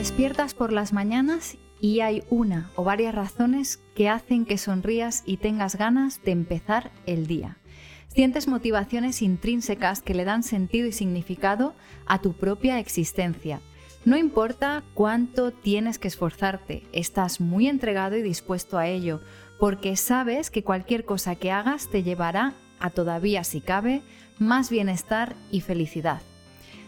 despiertas por las mañanas y hay una o varias razones que hacen que sonrías y tengas ganas de empezar el día. Sientes motivaciones intrínsecas que le dan sentido y significado a tu propia existencia. No importa cuánto tienes que esforzarte, estás muy entregado y dispuesto a ello, porque sabes que cualquier cosa que hagas te llevará a todavía, si cabe, más bienestar y felicidad.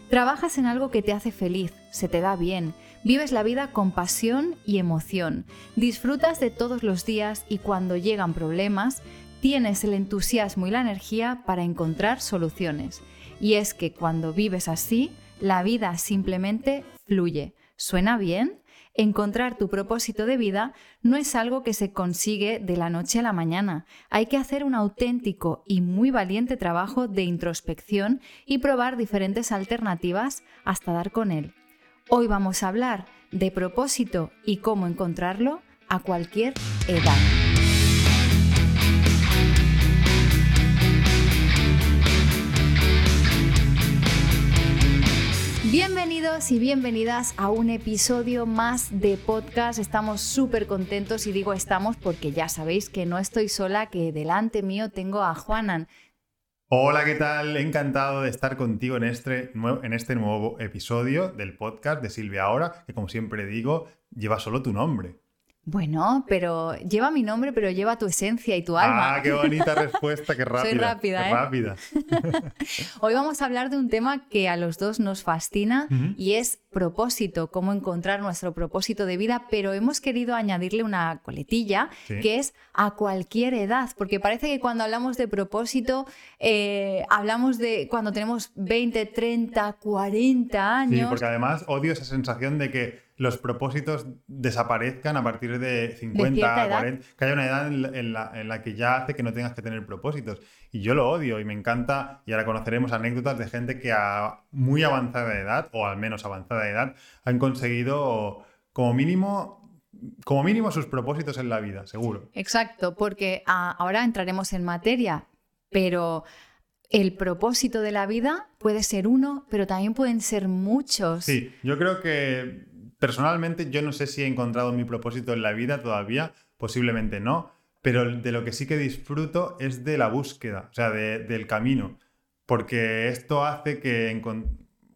Trabajas en algo que te hace feliz, se te da bien, vives la vida con pasión y emoción, disfrutas de todos los días y cuando llegan problemas, tienes el entusiasmo y la energía para encontrar soluciones. Y es que cuando vives así, la vida simplemente fluye. ¿Suena bien? Encontrar tu propósito de vida no es algo que se consigue de la noche a la mañana. Hay que hacer un auténtico y muy valiente trabajo de introspección y probar diferentes alternativas hasta dar con él. Hoy vamos a hablar de propósito y cómo encontrarlo a cualquier edad. Bienvenidos y bienvenidas a un episodio más de podcast. Estamos súper contentos y digo estamos porque ya sabéis que no estoy sola, que delante mío tengo a Juanan. Hola, ¿qué tal? Encantado de estar contigo en este, nuevo, en este nuevo episodio del podcast de Silvia Ahora, que como siempre digo, lleva solo tu nombre. Bueno, pero lleva mi nombre, pero lleva tu esencia y tu alma. Ah, qué bonita respuesta, qué rápida. Soy rápida, qué ¿eh? rápida. Hoy vamos a hablar de un tema que a los dos nos fascina y es propósito, cómo encontrar nuestro propósito de vida, pero hemos querido añadirle una coletilla Sí. que es a cualquier edad, porque parece que cuando hablamos de propósito, eh, hablamos de cuando tenemos 20, 30, 40 años. Sí, porque además odio esa sensación de que los propósitos desaparezcan a partir de 50, cierta edad. 40, que haya una edad en la, en la- en la que ya hace que no tengas que tener propósitos. Y yo lo odio y me encanta, y ahora conoceremos anécdotas de gente que a muy avanzada edad, o al menos avanzada edad, han conseguido como mínimo, como mínimo sus propósitos en la vida, seguro. Exacto, porque ah, ahora entraremos en materia, pero el propósito de la vida puede ser uno, pero también pueden ser muchos. Sí, yo creo que personalmente yo no sé si he encontrado mi propósito en la vida todavía, posiblemente no, pero de lo que sí que disfruto es de la búsqueda, o sea, de- del camino, porque esto hace que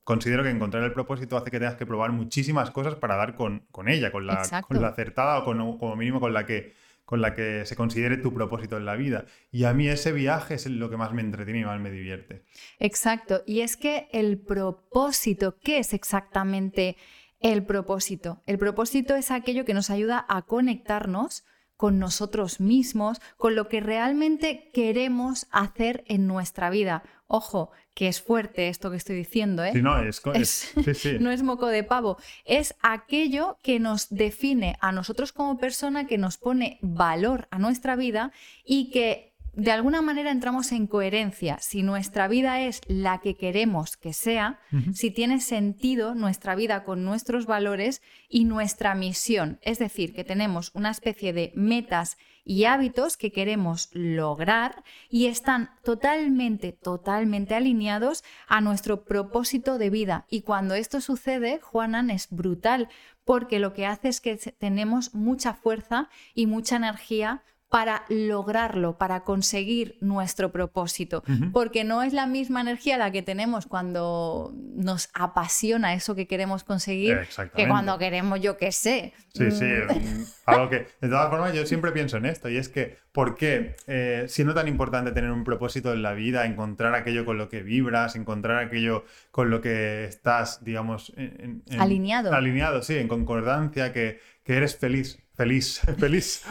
considero que encontrar el propósito hace que tengas que probar muchísimas cosas para dar con, con ella, con la, con la acertada o con, como mínimo con la que con la que se considere tu propósito en la vida. Y a mí ese viaje es lo que más me entretiene y más me divierte. Exacto, y es que el propósito, ¿qué es exactamente el propósito? El propósito es aquello que nos ayuda a conectarnos con nosotros mismos, con lo que realmente queremos hacer en nuestra vida. Ojo, que es fuerte esto que estoy diciendo, ¿eh? Sí, no, es, co- Es- es- sí, sí. no es moco de pavo, es aquello que nos define a nosotros como persona, que nos pone valor a nuestra vida y que de alguna manera entramos en coherencia. Si nuestra vida es la que queremos que sea, si tiene sentido nuestra vida con nuestros valores y nuestra misión, es decir, que tenemos una especie de metas y hábitos que queremos lograr y están totalmente, totalmente alineados a nuestro propósito de vida. Y cuando esto sucede, Juanan, es brutal, porque lo que hace es que tenemos mucha fuerza y mucha energía para lograrlo, para conseguir nuestro propósito, porque no es la misma energía la que tenemos cuando nos apasiona eso que queremos conseguir que cuando queremos, yo qué sé. Sí, sí. mm, Algo que, de todas formas, yo siempre pienso en esto, y es que, ¿por qué, eh, siendo tan importante tener un propósito en la vida, encontrar aquello con lo que vibras, encontrar aquello con lo que estás, digamos, en, en- Alineado. Alineado, sí, en concordancia, que, que eres feliz, feliz, feliz.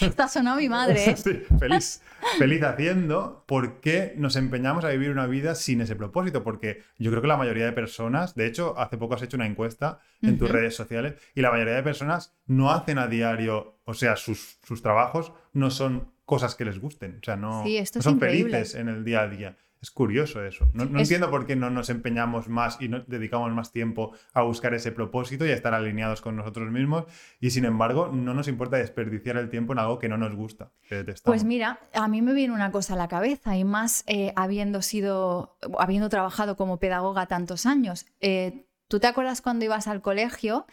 Esta sonó mi madre. ¿eh? Sí, feliz, feliz haciendo, ¿por qué nos empeñamos a vivir una vida sin ese propósito? Porque yo creo que la mayoría de personas, de hecho, hace poco has hecho una encuesta en tus redes sociales y la mayoría de personas no hacen a diario, o sea, sus, sus trabajos no son cosas que les gusten, o sea, no, Sí, son increíble. felices en el día a día. Es curioso eso. No, no Es- entiendo por qué no nos empeñamos más y no dedicamos más tiempo a buscar ese propósito y a estar alineados con nosotros mismos. Y sin embargo, no nos importa desperdiciar el tiempo en algo que no nos gusta, que detestamos. Pues mira, a mí me viene una cosa a la cabeza y más eh, habiendo sido, habiendo trabajado como pedagoga tantos años. Eh, ¿Tú te acuerdas cuando ibas al colegio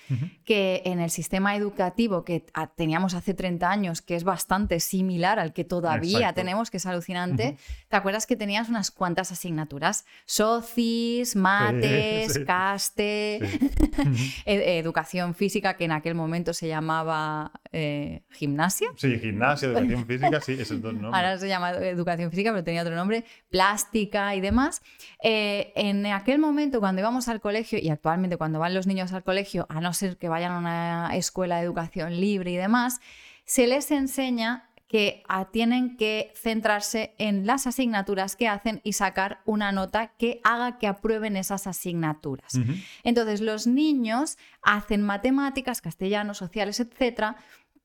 que en el sistema educativo que teníamos hace 30 años, que es bastante similar al que todavía tenemos, que es alucinante, ¿te acuerdas que tenías unas cuantas asignaturas? Socis, mates, caste, e-, educación física, que en aquel momento se llamaba eh, gimnasia. Sí, gimnasia, educación física, sí, esos dos nombres. Ahora se llama educación física, pero tenía otro nombre, plástica y demás. Eh, en aquel momento, cuando íbamos al colegio y actualmente actualmente cuando van los niños al colegio, a no ser que vayan a una escuela de educación libre y demás, se les enseña que tienen que centrarse en las asignaturas que hacen y sacar una nota que haga que aprueben esas asignaturas. Entonces, los niños hacen matemáticas, castellano, sociales, etcétera,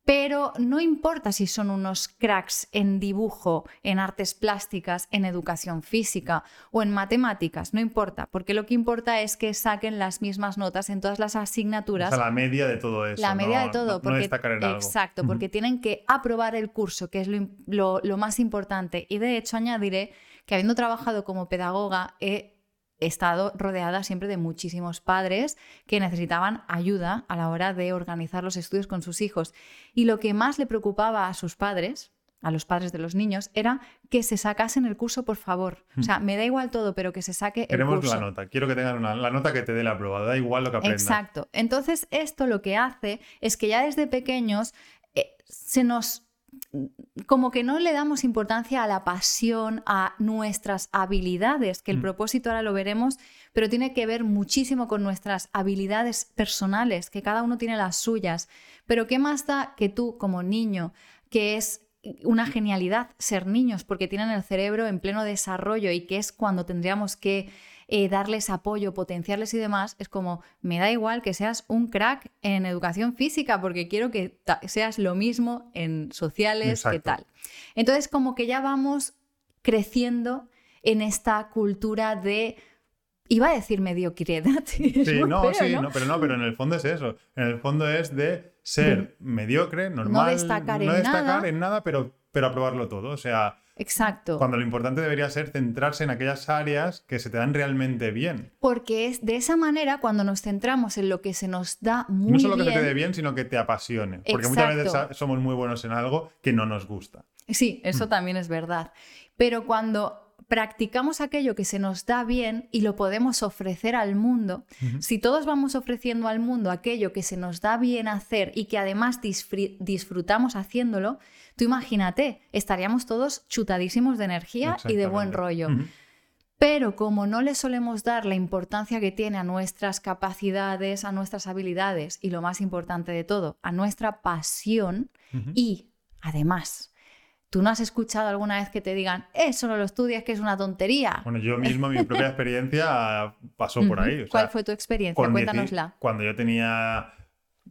pero no importa si son unos cracks en dibujo, en artes plásticas, en educación física o en matemáticas, no importa, porque lo que importa es que saquen las mismas notas en todas las asignaturas. O sea, la media de todo eso. La media de todo, porque, exacto, porque tienen que aprobar el curso, que es lo, lo más importante. Y de hecho añadiré que habiendo trabajado como pedagoga, he he estado rodeada siempre de muchísimos padres que necesitaban ayuda a la hora de organizar los estudios con sus hijos. Y lo que más le preocupaba a sus padres, a los padres de los niños, era que se sacasen el curso, por favor. O sea, me da igual todo, pero que se saque el curso. Queremos la nota. Quiero que tengan la nota que te dé la prueba. Da igual lo que aprendan. Exacto. Entonces, esto lo que hace es que ya desde pequeños eh, se nos como que no le damos importancia a la pasión, a nuestras habilidades, que el mm. propósito ahora lo veremos, pero tiene que ver muchísimo con nuestras habilidades personales, que cada uno tiene las suyas. Pero ¿qué más da que tú como niño, que es una genialidad ser niños, porque tienen el cerebro en pleno desarrollo y que es cuando tendríamos que eh, darles apoyo, potenciarles y demás, es como, me da igual que seas un crack en educación física, porque quiero que seas lo mismo en sociales, que tal. Entonces, como que ya vamos creciendo en esta cultura de Iba a decir mediocridad. Sí, no, sí, ¿no? pero no, pero en el fondo es eso. En el fondo es de ser mediocre, normal. No destacar, en, destacar nada. en nada, pero, pero aprobarlo todo. O sea, Exacto. Cuando lo importante debería ser centrarse en aquellas áreas que se te dan realmente bien. Porque es de esa manera cuando nos centramos en lo que se nos da muy bien. No solo que se te dé bien, sino que te apasione. Porque muchas veces somos muy buenos en algo que no nos gusta. Sí, eso mm. también es verdad. Pero cuando practicamos aquello que se nos da bien y lo podemos ofrecer al mundo, si todos vamos ofreciendo al mundo aquello que se nos da bien hacer y que además disfrutamos haciéndolo, tú imagínate, estaríamos todos chutadísimos de energía y de buen rollo. Pero como no le solemos dar la importancia que tiene a nuestras capacidades, a nuestras habilidades y lo más importante de todo, a nuestra pasión y además ¿Tú no has escuchado alguna vez que te digan, eso no lo estudias, que es una tontería? Bueno, yo mismo, mi propia experiencia pasó por ahí. ¿Cuál fue tu experiencia? Cuéntanosla. Cuando yo tenía,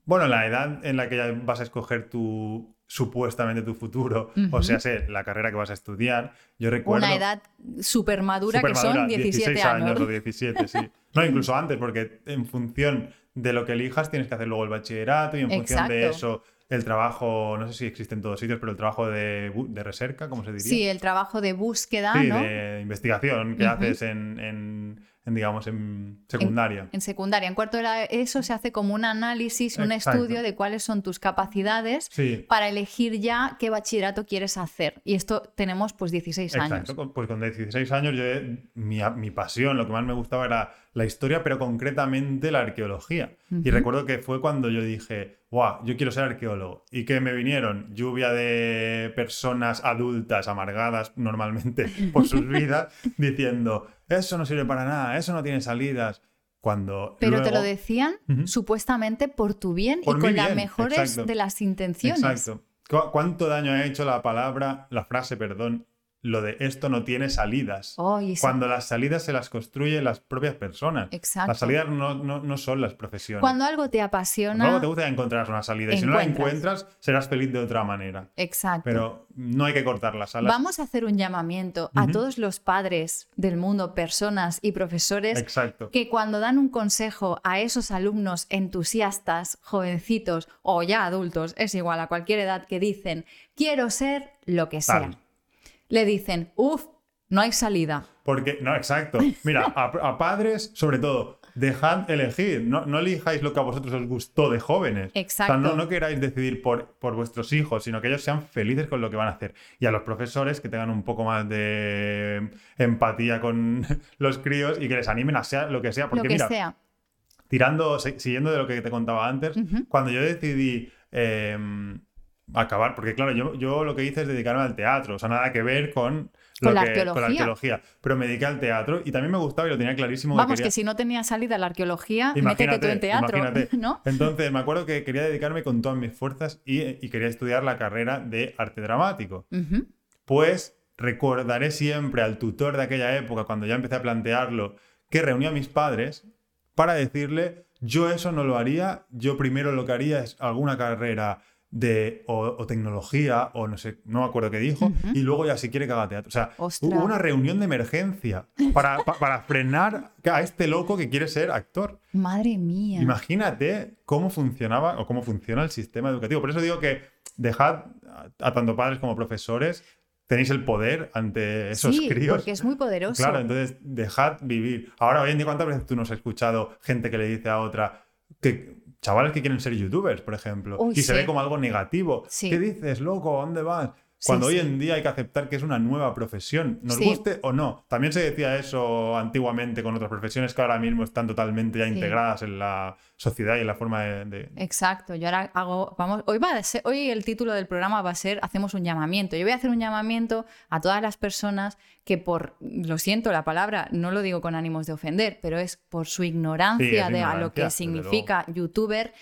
bueno, la edad en la que ya vas a escoger tu, supuestamente tu futuro, o sea, sé, la carrera que vas a estudiar, yo recuerdo... Una edad súper madura que son 17 16 años. o 17, sí. No, incluso antes, porque en función de lo que elijas tienes que hacer luego el bachillerato y en función de eso el trabajo, no sé si existe en todos sitios, pero el trabajo de, de recerca, ¿cómo se diría? Sí, el trabajo de búsqueda, sí, de investigación que haces en en, digamos, en secundaria. En, secundaria. En cuarto de eso se hace como un análisis, un estudio de cuáles son tus capacidades para elegir ya qué bachillerato quieres hacer. Y esto tenemos pues 16 años. Pues con 16 años yo, mi, mi, pasión, lo que más me gustaba era la historia, pero concretamente la arqueología. Y recuerdo que fue cuando yo dije, wow, yo quiero ser arqueólogo. Y que me vinieron lluvia de personas adultas, amargadas normalmente por sus vidas, diciendo, eso no sirve para nada, eso no tiene salidas. Cuando Pero te lo decían supuestamente por tu bien y con las mejores de las intenciones. Exacto. ¿Cuánto daño ha hecho la palabra, la frase, perdón, lo de esto no tiene salidas. Cuando las salidas se las construyen las propias personas. Exacto. Las salidas no, son las profesiones. Cuando algo te apasiona. Cuando algo te gusta encontrar una salida. Y si no la encuentras, serás feliz de otra manera. Exacto. Pero no hay que cortar las alas. Vamos a hacer un llamamiento a todos los padres del mundo, personas y profesores. Exacto. Que cuando dan un consejo a esos alumnos entusiastas, jovencitos o ya adultos, es igual a cualquier edad, que dicen, quiero ser lo que sea le dicen, uff, no hay salida. Porque, no, exacto. Mira, a, padres, sobre todo, dejad elegir, no, no elijáis lo que a vosotros os gustó de jóvenes. Exacto. O sea, no, no queráis decidir por, por vuestros hijos, sino que ellos sean felices con lo que van a hacer. Y a los profesores que tengan un poco más de empatía con los críos y que les animen a sea lo que sea. Porque lo que mira, sea. tirando, si- siguiendo de lo que te contaba antes, cuando yo decidí eh, acabar, porque claro, yo, yo lo que hice es dedicarme al teatro, o sea, nada que ver con, Con la que- con la arqueología. arqueología, pero me dediqué al teatro y también me gustaba y lo tenía clarísimo. Vamos, quería- que si no tenía salida la arqueología, métete Imagínate, tú en teatro, imagínate. ¿no? Entonces, me acuerdo que quería dedicarme con todas mis fuerzas y, y quería estudiar la carrera de arte dramático. Pues recordaré siempre al tutor de aquella época, cuando ya empecé a plantearlo, que reuní a mis padres para decirle, yo eso no lo haría, yo primero lo que haría es alguna carrera de o, o tecnología o no sé, no me acuerdo qué dijo, y luego ya si quiere que haga teatro. O sea, Ostras. hubo una reunión de emergencia para, pa- para frenar a este loco que quiere ser actor. Madre mía. Imagínate cómo funcionaba o cómo funciona el sistema educativo. Por eso digo que dejad a, a tanto padres como profesores, tenéis el poder ante esos sí, críos. porque es muy poderoso. Claro, entonces dejad vivir. Ahora, hoy en día, ¿cuántas veces tú nos has escuchado gente que le dice a otra que chavales que quieren ser youtubers, por ejemplo, Uy, y se ve como algo negativo? Sí. ¿Qué dices, loco? ¿A dónde vas? Sí, Cuando hoy sí. en día hay que aceptar que es una nueva profesión, nos Sí. guste o no. También se decía eso antiguamente con otras profesiones que ahora mismo están totalmente ya integradas en la sociedad y en la forma de... de- Exacto, yo ahora hago, vamos, hoy va a ser, hoy el título del programa va a ser hacemos un llamamiento. Yo voy a hacer un llamamiento a todas las personas que por, lo siento la palabra, no lo digo con ánimos de ofender, pero es por su ignorancia de a lo que significa youtuber.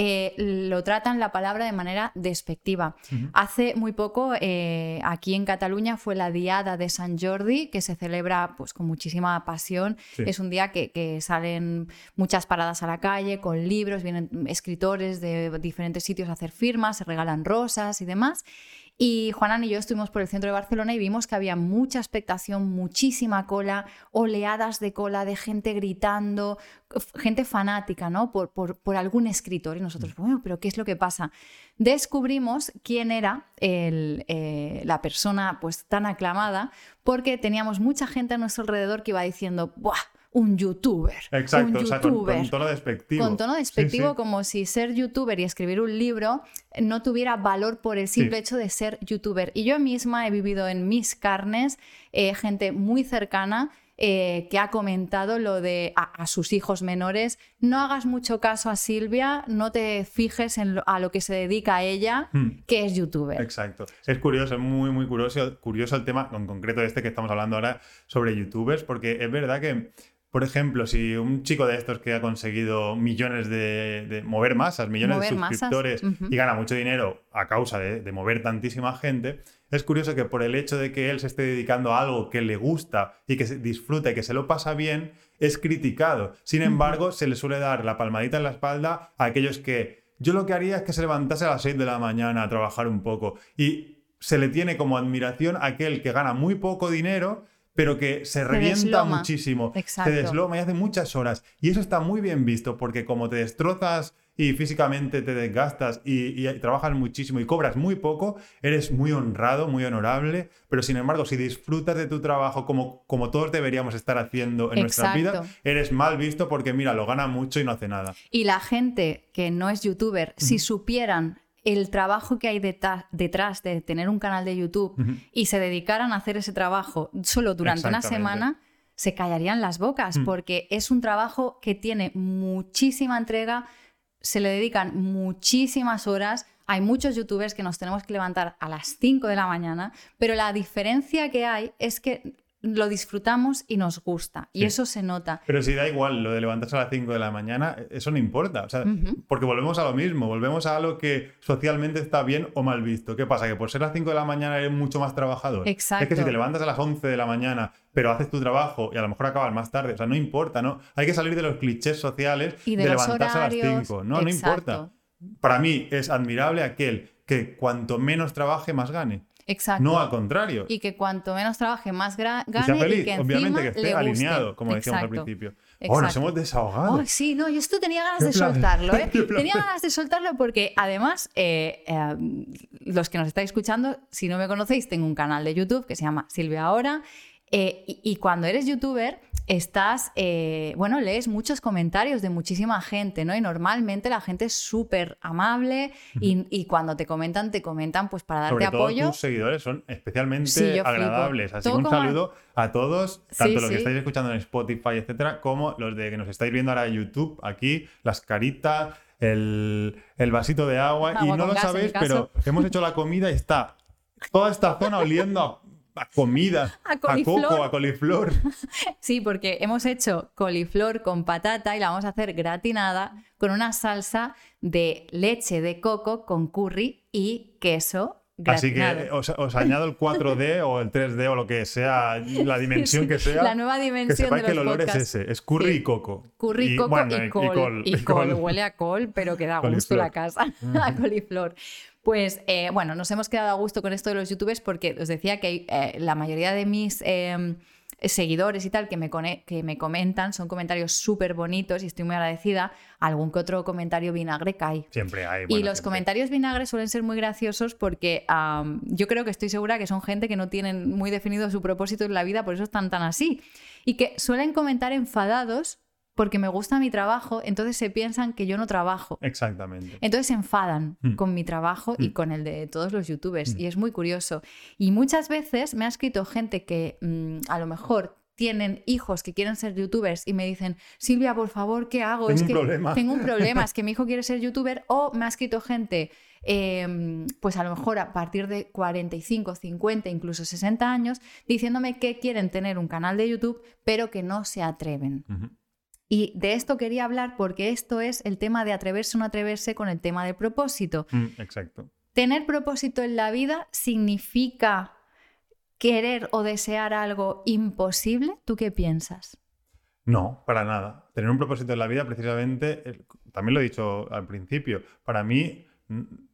Eh, lo tratan la palabra de manera despectiva. Hace muy poco, eh, aquí en Cataluña, fue la Diada de San Jordi, que se celebra pues, con muchísima pasión. Sí. Es un día que, que salen muchas paradas a la calle con libros, vienen escritores de diferentes sitios a hacer firmas, se regalan rosas y demás. Y Juanan y yo estuvimos por el centro de Barcelona y vimos que había mucha expectación, muchísima cola, oleadas de cola de gente gritando, gente fanática, ¿no? Por, por- por algún escritor. Y nosotros, bueno, pero ¿qué es lo que pasa? Descubrimos quién era el, eh, la persona pues tan aclamada porque teníamos mucha gente a nuestro alrededor que iba diciendo, ¡buah! Un youtuber. Exacto, un o sea, con, youtuber". con tono despectivo. Con tono Sí, despectivo, sí. como si ser youtuber y escribir un libro no tuviera valor por el simple Sí. hecho de ser youtuber. Y yo misma he vivido en mis carnes eh, gente muy cercana eh, que ha comentado lo de a, a sus hijos menores, no hagas mucho caso a Silvia, no te fijes en lo- a lo que se dedica a ella, Hmm. que es youtuber. Exacto. Es curioso, es muy, muy curioso, curioso el tema, en concreto este que estamos hablando ahora sobre youtubers, porque es verdad que, por ejemplo, si un chico de estos que ha conseguido millones de, de mover masas, millones Mover de suscriptores y gana mucho dinero a causa de, de mover tantísima gente, es curioso que por el hecho de que él se esté dedicando a algo que le gusta y que se disfruta y que se lo pasa bien, es criticado. Sin embargo, se le suele dar la palmadita en la espalda a aquellos que yo lo que haría es que se levantase a las 6 de la mañana a trabajar un poco. Y se le tiene como admiración a aquel que gana muy poco dinero, pero que se revienta desloma. muchísimo. Exacto. Se desloma y hace muchas horas. Y eso está muy bien visto, porque como te destrozas y físicamente te desgastas y, y trabajas muchísimo y cobras muy poco, eres muy honrado, muy honorable, pero sin embargo, si disfrutas de tu trabajo como, como todos deberíamos estar haciendo en nuestras Exacto. vidas, eres mal visto porque, mira, lo gana mucho y no hace nada. Y la gente que no es youtuber, si supieran el trabajo que hay detrás de tener un canal de YouTube y se dedicaran a hacer ese trabajo solo durante una semana, se callarían las bocas Mm. porque es un trabajo que tiene muchísima entrega, se le dedican muchísimas horas. Hay muchos youtubers que nos tenemos que levantar a las 5 de la mañana, pero la diferencia que hay es que lo disfrutamos y nos gusta. Y Sí. eso se nota. Pero si da igual lo de levantarse a las 5 de la mañana, eso no importa. O sea. Porque volvemos a lo mismo, volvemos a algo que socialmente está bien o mal visto. ¿Qué pasa? Que por ser las 5 de la mañana eres mucho más trabajador. Exacto. Es que si te levantas a las 11 de la mañana, pero haces tu trabajo y a lo mejor acabas más tarde, o sea, no importa, ¿no? Hay que salir de los clichés sociales Y de, levantarse horarios. a las 5. No, no importa. Para mí es admirable aquel que cuanto menos trabaje, más gane. Exacto. No al contrario. y que cuanto menos trabaje, más gra- Y gane sea y feliz, que obviamente que esté le guste. alineado, como decíamos al Exacto. principio. Oh, nos Exacto. hemos desahogado. Sí, no, yo esto tenía ganas de soltarlo, ¿eh? Tenía ganas de soltarlo porque además, eh, eh, los que nos estáis escuchando, si no me conocéis, tengo un canal de YouTube que se llama Silvia Ahora. eh, y, y cuando eres youtuber, estás, eh, bueno, lees muchos comentarios de muchísima gente, ¿no? Y normalmente la gente es súper amable y, y cuando te comentan, te comentan pues para darte Sobre todo apoyo. tus seguidores son especialmente Sí, agradables. Así que un saludo a todos, Sí, tanto los sí. que estáis escuchando en Spotify, etcétera, como los de que nos estáis viendo ahora en YouTube, aquí, las caritas, el, el vasito de agua. y no lo gas, sabéis, pero hemos hecho la comida y está toda esta zona oliendo a, a comida, A coco, a coliflor. Sí, porque hemos hecho coliflor con patata y la vamos a hacer gratinada con una salsa de leche de coco con curry y queso Así que gratinado. os, os añado el 4D o el 3D o lo que sea, la dimensión Sí, que sea. la nueva que dimensión sepáis de que el olor podcasts. es ese, es curry Sí. y coco. Curry, coco bueno, y, col, y col. Huele a col, pero que da gusto la casa, a coliflor. Pues eh, bueno, nos hemos quedado a gusto con esto de los youtubers porque os decía que eh, la mayoría de mis eh, seguidores y tal que me, que me comentan son comentarios súper bonitos y estoy muy agradecida. Algún que otro comentario vinagre cae. Siempre hay. y bueno, los siempre. comentarios vinagres suelen ser muy graciosos porque yo creo que estoy segura que son gente que no tienen muy definido su propósito en la vida, por eso están tan así. Y que suelen comentar enfadados porque me gusta mi trabajo, entonces se piensan que yo no trabajo. Exactamente. Entonces se enfadan Mm. con mi trabajo y Mm. con el de todos los youtubers. Mm. Y es muy curioso. Y muchas veces me ha escrito gente que a lo mejor tienen hijos que quieren ser youtubers y me dicen, Silvia, por favor, ¿qué hago? Tengo es un que problema". tengo un problema, es que mi hijo quiere ser youtuber. O me ha escrito gente, eh, pues a lo mejor a partir de 45, 50, incluso 60 años, diciéndome que quieren tener un canal de YouTube, pero que no se atreven. Ujú. Y de esto quería hablar porque esto es el tema de atreverse o no atreverse con el tema del propósito. Mm, exacto. Tener propósito en la vida significa querer o desear algo imposible. ¿Tú qué piensas? No, para nada. Tener un propósito en la vida, precisamente, también lo he dicho al principio, para mí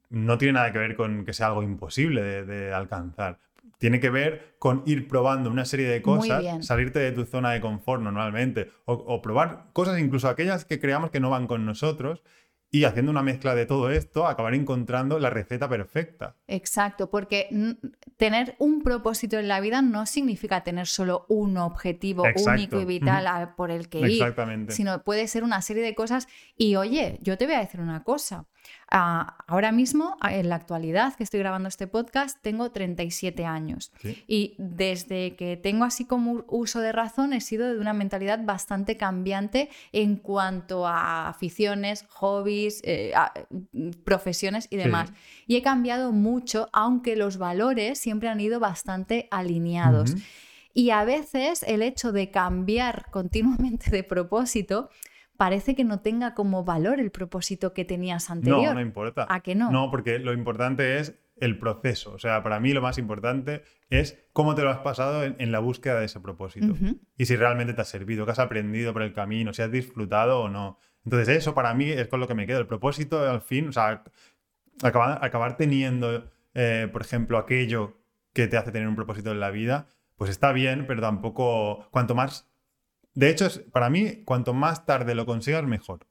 no tiene nada que ver con que sea algo imposible de, de alcanzar. Tiene que ver con ir probando una serie de cosas, salirte de tu zona de confort normalmente, o, o probar cosas incluso aquellas que creamos que no van con nosotros, y haciendo una mezcla de todo esto, acabar encontrando la receta perfecta. Exacto, porque tener un propósito en la vida no significa tener solo un objetivo Exacto. único y vital a- por el que ir. Exactamente. sino puede ser una serie de cosas. Y oye, yo te voy a decir una cosa. Ah, ahora mismo, en la actualidad que estoy grabando este podcast, tengo 37 años. Sí. Y desde que tengo así como uso de razón, he sido de una mentalidad bastante cambiante en cuanto a aficiones, hobbies, eh, a- mm, profesiones y Sí. demás. Y he cambiado mucho, aunque los valores siempre han ido bastante alineados. Y a veces el hecho de cambiar continuamente de propósito parece que no tenga como valor el propósito que tenías anterior. No, no importa. ¿A que no? No, porque lo importante es el proceso. O sea, para mí lo más importante es cómo te lo has pasado en, en la búsqueda de ese propósito. Y si realmente te ha servido, qué has aprendido por el camino, si has disfrutado o no. Entonces eso para mí es con lo que me quedo. El propósito al fin, o sea, acabar, acabar teniendo, eh, por ejemplo, aquello que te hace tener un propósito en la vida, pues está bien, pero tampoco, cuanto más... De hecho, para mí, cuanto más tarde lo consigas, mejor.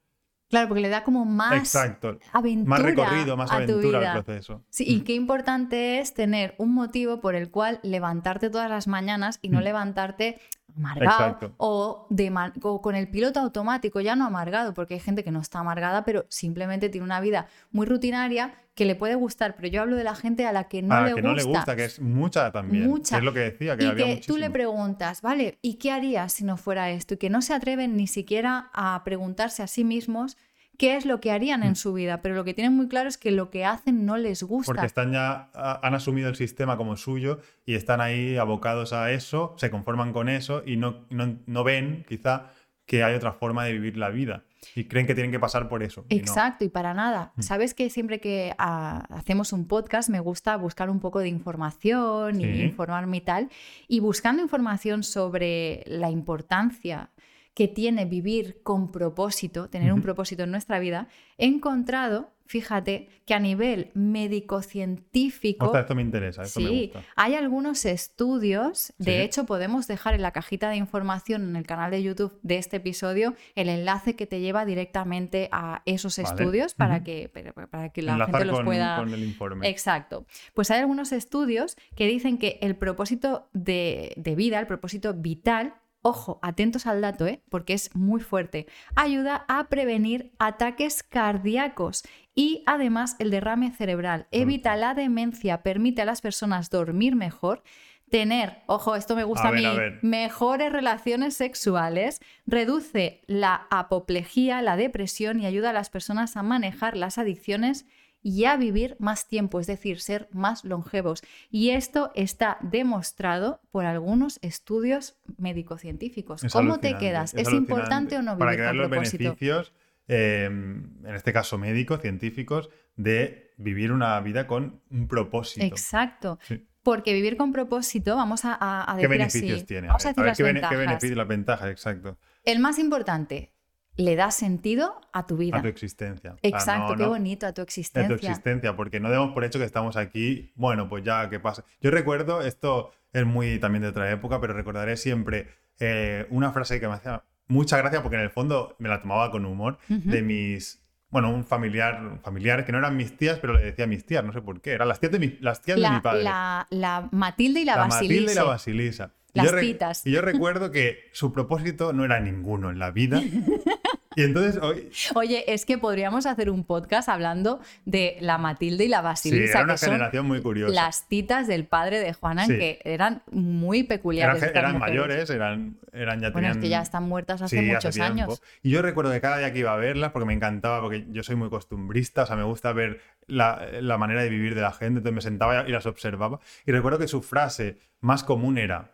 Claro, porque le da como más Exacto. aventura. Más recorrido, más a tu aventura vida. al proceso. Sí, y qué importante es tener un motivo por el cual levantarte todas las mañanas y no levantarte amargado Exacto. o, de ma- o con el piloto automático, ya no amargado, porque hay gente que no está amargada, pero simplemente tiene una vida muy rutinaria que le puede gustar, pero yo hablo de la gente a la que no, a la le, que gusta. no le gusta, que es mucha también. Mucha. Es lo que decía, que y había que tú le preguntas, vale, ¿y qué harías si no fuera esto? Y que no se atreven ni siquiera a preguntarse a sí mismos qué es lo que harían en Mm. su vida, pero lo que tienen muy claro es que lo que hacen no les gusta. Porque están ya, han asumido el sistema como suyo y están ahí abocados a eso, se conforman con eso y no, no, no ven, quizá, que hay otra forma de vivir la vida. Y creen que tienen que pasar por eso. y no. Exacto, y para nada. Mm. Sabes que siempre que ah, hacemos un podcast me gusta buscar un poco de información y Sí. informarme y tal. Y buscando información sobre la importancia que tiene vivir con propósito, tener un propósito en nuestra vida, he encontrado, fíjate, que a nivel médico-científico esto me interesa, esto me Sí, gusta. hay algunos estudios, de Sí. hecho podemos dejar en la cajita de información en el canal de YouTube de este episodio el enlace que te lleva directamente a esos Vale. estudios para, que, para, para que la Enlazar gente los con, pueda... con el informe. Exacto. Pues hay algunos estudios que dicen que el propósito de, de vida, el propósito vital, ojo, atentos al dato, ¿eh? porque es muy fuerte, ayuda a prevenir ataques cardíacos y además el derrame cerebral, evita la demencia, permite a las personas dormir mejor tener, ojo, esto me gusta a, mí, mejores relaciones sexuales, reduce la apoplejía, la depresión y ayuda a las personas a manejar las adicciones y a vivir más tiempo, es decir, ser más longevos. Y esto está demostrado por algunos estudios médico-científicos. ¿Cómo te quedas? ¿Es, importante o no vivir Para crear los beneficios, em, en este caso médicos, científicos, de vivir una vida con un propósito. Exacto. Porque vivir con propósito, vamos a, a, decir ¿Qué beneficios tiene? Vamos a, decir las ¿qué, ventajas. ¿Qué beneficios, las ventajas? Exacto. El más importante, le da sentido a tu vida. A tu existencia. Exacto, qué bonito, a tu existencia. A tu existencia, porque no demos por hecho que estamos aquí, bueno, pues ya, ¿qué pasa? Yo recuerdo, esto es muy también de otra época, pero recordaré siempre eh, una frase que me hacía mucha gracia, porque en el fondo me la tomaba con humor, de mis bueno, un familiar, familiar que no eran mis tías, pero le decía mis tías, no sé por qué. Eran las tías de mi, las tías de mi padre. La, la, Matilde y la, la Matilde y la Basilisa. Las yo, y yo recuerdo que su propósito no era ninguno en la vida. Y entonces hoy... Oye, es que podríamos hacer un podcast hablando de la Matilde y la Basilisa. Sí, era una generación muy curiosa. Las titas del padre de Juana, que eran muy peculiares. Eran, mayores, eran, eran ya Bueno, es que ya están muertas hace muchos años. Y yo recuerdo que cada día que iba a verlas, porque me encantaba, porque yo soy muy costumbrista, o sea, me gusta ver la, la manera de vivir de la gente, entonces me sentaba y las observaba. Y recuerdo que su frase más común era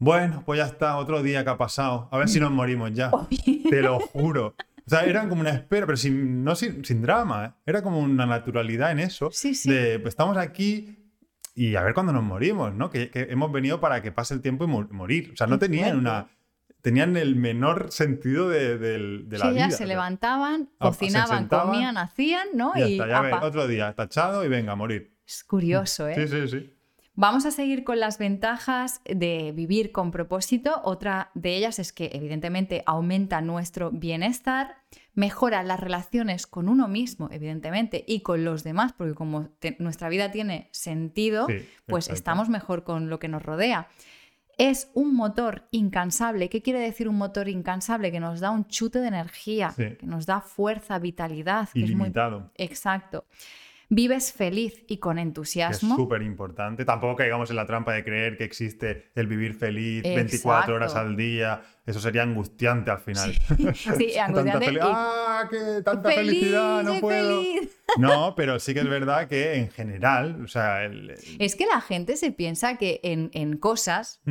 bueno, pues ya está, otro día que ha pasado. A ver si nos morimos ya. Te lo juro. O sea, eran como una espera, pero sin, no sin, drama. ¿eh? Era como una naturalidad en eso. Sí, sí. De, pues estamos aquí y a ver cuándo nos morimos, ¿no? Que, hemos venido para que pase el tiempo y morir. O sea, no tenían una tenían el menor sentido de, la vida. Ya se levantaban, ah, cocinaban, comían, hacían, ¿no? Y, hasta, ya ves, otro día, tachado y venga, a morir. Es curioso, ¿eh? Sí, sí, sí. Vamos a seguir con las ventajas de vivir con propósito. Otra de ellas es que evidentemente aumenta nuestro bienestar, mejora las relaciones con uno mismo, evidentemente, y con los demás, porque como nuestra vida tiene sentido, pues estamos mejor con lo que nos rodea. Es un motor incansable. ¿Qué quiere decir un motor incansable? Que nos da un chute de energía, que nos da fuerza, vitalidad. Ilimitado. Exacto vives feliz y con entusiasmo. Es súper importante. Tampoco caigamos en la trampa de creer que existe el vivir feliz 24 horas al día. Eso sería angustiante al final. Sí, angustiante. ¡Ah, qué tanta felicidad! No puedo. No, pero sí que es verdad que en general, o sea... Es que la gente se piensa que en, cosas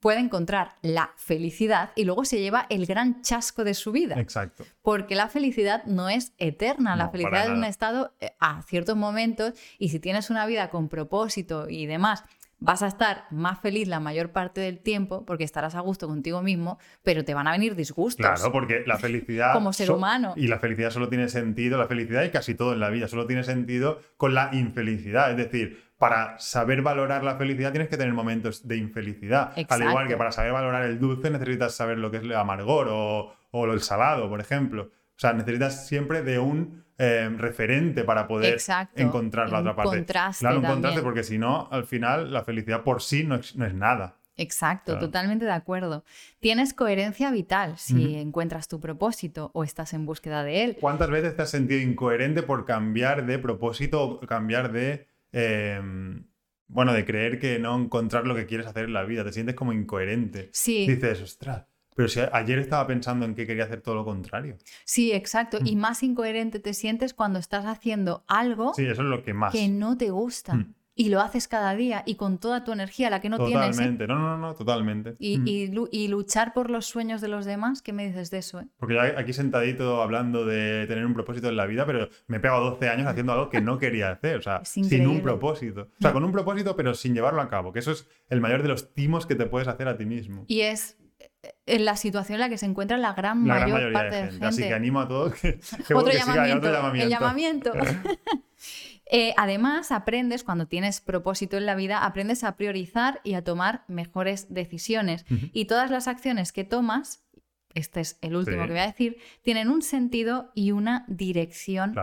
puede encontrar la felicidad y luego se lleva el gran chasco de su vida. Exacto. Porque la felicidad no es eterna. la felicidad es un estado eh, a ciertos momentos y si tienes una vida con propósito y demás vas a estar más feliz la mayor parte del tiempo porque estarás a gusto contigo mismo, pero te van a venir disgustos. Claro, porque la felicidad... Como ser humano. Y la felicidad solo tiene sentido, la felicidad y casi todo en la vida, solo tiene sentido con la infelicidad. Es decir, para saber valorar la felicidad tienes que tener momentos de infelicidad. Al igual que para saber valorar el dulce necesitas saber lo que es el amargor o, o el salado, por ejemplo. O sea, necesitas siempre de un eh, referente para poder encontrar la otra parte. claro, un contraste, porque si no, al final la felicidad por sí no es, nada. Exacto, totalmente de acuerdo. Tienes coherencia vital si encuentras tu propósito o estás en búsqueda de él. ¿Cuántas veces te has sentido incoherente por cambiar de propósito o cambiar de... Em, bueno, de creer que no encontrar lo que quieres hacer en la vida, te sientes como incoherente. Sí. Dices, ostras, pero si ayer estaba pensando en que quería hacer todo lo contrario. Sí, exacto. Y mm. más incoherente te sientes cuando estás haciendo algo sí, eso es lo que, más. que no te gusta. Mm. Y lo haces cada día y con toda tu energía, la que no tienes. ¿eh? Totalmente, no, no, no, totalmente. Y, mm. y, luchar por los sueños de los demás, ¿qué me dices de eso? Eh? Porque yo aquí sentadito hablando de tener un propósito en la vida, pero me he pegado 12 años haciendo algo que no quería hacer, o sea, sin un propósito. O sea, con un propósito, pero sin llevarlo a cabo, que eso es el mayor de los timos que te puedes hacer a ti mismo. Y es en la situación en la que se encuentra la gran, mayor parte de, gente. Así que animo a todos que, otro, llamamiento, El llamamiento. Eh, además, aprendes, cuando tienes propósito en la vida, aprendes a priorizar y a tomar mejores decisiones. Y todas las acciones que tomas, este es el último que voy a decir, tienen un sentido y una dirección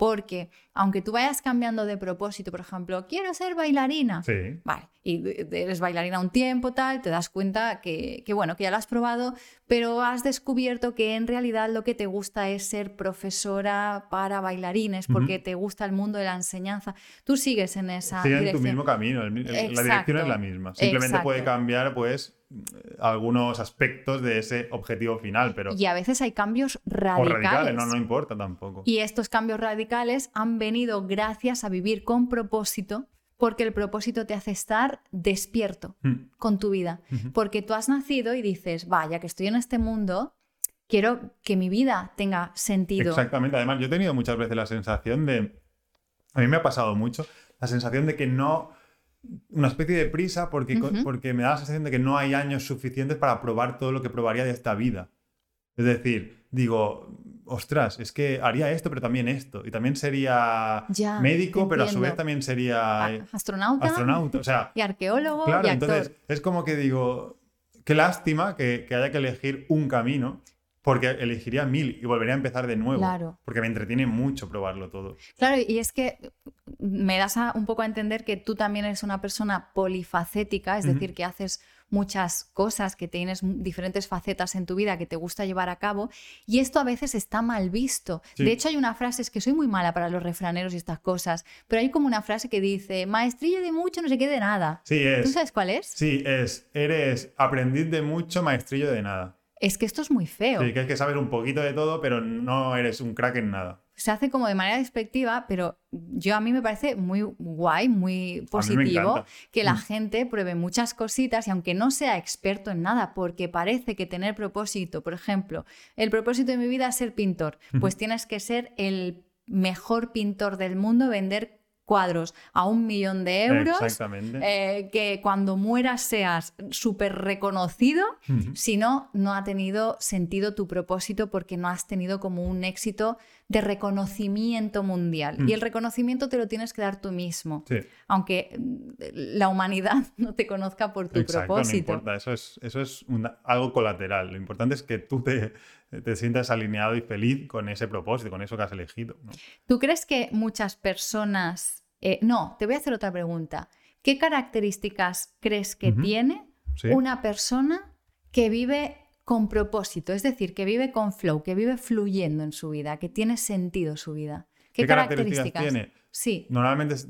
Porque aunque tú vayas cambiando de propósito, por ejemplo, quiero ser bailarina. Sí. Vale, y eres bailarina un tiempo, tal, te das cuenta que, que, bueno, que ya lo has probado, pero has descubierto que en realidad lo que te gusta es ser profesora para bailarines, porque te gusta el mundo de la enseñanza. Tú sigues en esa Sigue en dirección. tu mismo camino, el- el- la dirección es la misma. Simplemente puede cambiar, pues, algunos aspectos de ese objetivo final, pero... Y a veces hay cambios o radicales. no, no importa tampoco. Y estos cambios radicales han venido gracias a vivir con propósito, porque el propósito te hace estar despierto Mm. con tu vida. Porque tú has nacido y dices, vaya, que estoy en este mundo, quiero que mi vida tenga sentido. Exactamente. Además, yo he tenido muchas veces la sensación de. A mí me ha pasado mucho la sensación de que no. Una especie de prisa porque, porque me da la sensación de que no hay años suficientes para probar todo lo que probaría de esta vida. Es decir, digo, ostras, es que haría esto, pero también esto. Y también sería Ya, médico, pero a su vez también sería A- eh, astronauta, astronauta. O sea, y arqueólogo Claro, y actor. entonces es como que digo, qué lástima que, que haya que elegir un camino, porque elegiría mil y volvería a empezar de nuevo. Claro. Porque me entretiene mucho probarlo todo. Claro, y es que me das a- un poco a entender que tú también eres una persona polifacética, es decir, que haces muchas cosas, que tienes diferentes facetas en tu vida que te gusta llevar a cabo, y esto a veces está mal visto. Sí. De hecho, hay una frase, es que soy muy mala para los refraneros y estas cosas, pero hay como una frase que dice, maestrillo de mucho, no se quede nada. Sí, ¿Tú es. sabes cuál es? Sí, es. Eres aprendiz de mucho, maestrillo de nada. Es que esto es muy feo. Sí, que hay que saber un poquito de todo, pero no eres un crack en nada. se hace como de manera despectiva, pero yo a mí me parece muy guay, muy positivo que la Mm. gente pruebe muchas cositas y aunque no sea experto en nada, porque parece que tener propósito, por ejemplo, el propósito de mi vida es ser pintor, pues tienes que ser el mejor pintor del mundo, vender cuadros a un millón de euros. Exactamente. eh, que cuando mueras seas súper reconocido, Ujú. si no, no ha tenido sentido tu propósito porque no has tenido como un éxito de reconocimiento mundial. Mm. Y el reconocimiento te lo tienes que dar tú mismo, Sí, aunque mm, la humanidad no te conozca por tu exacto, no propósito. importa. Eso es, eso es una- algo colateral. Lo importante es que tú te, te sientas alineado y feliz con ese propósito, con eso que has elegido. ¿no? ¿Tú crees que muchas personas... eh, no, te voy a hacer otra pregunta. ¿Qué características crees que tiene Sí. una persona que vive con propósito? Es decir, que vive con flow, que vive fluyendo en su vida, que tiene sentido su vida. ¿Qué, ¿Qué características tiene? Sí. Normalmente, es-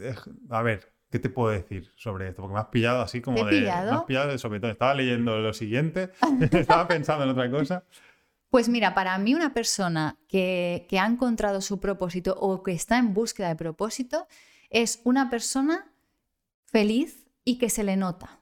es- a ver, ¿qué te puedo decir sobre esto? Porque me has pillado así como ¿Te de... pillado? Me has pillado de sopetón. Estaba leyendo lo siguiente, estaba pensando en otra cosa. Pues mira, para mí una persona que, que ha encontrado su propósito o que está en búsqueda de propósito es una persona feliz y que se le nota.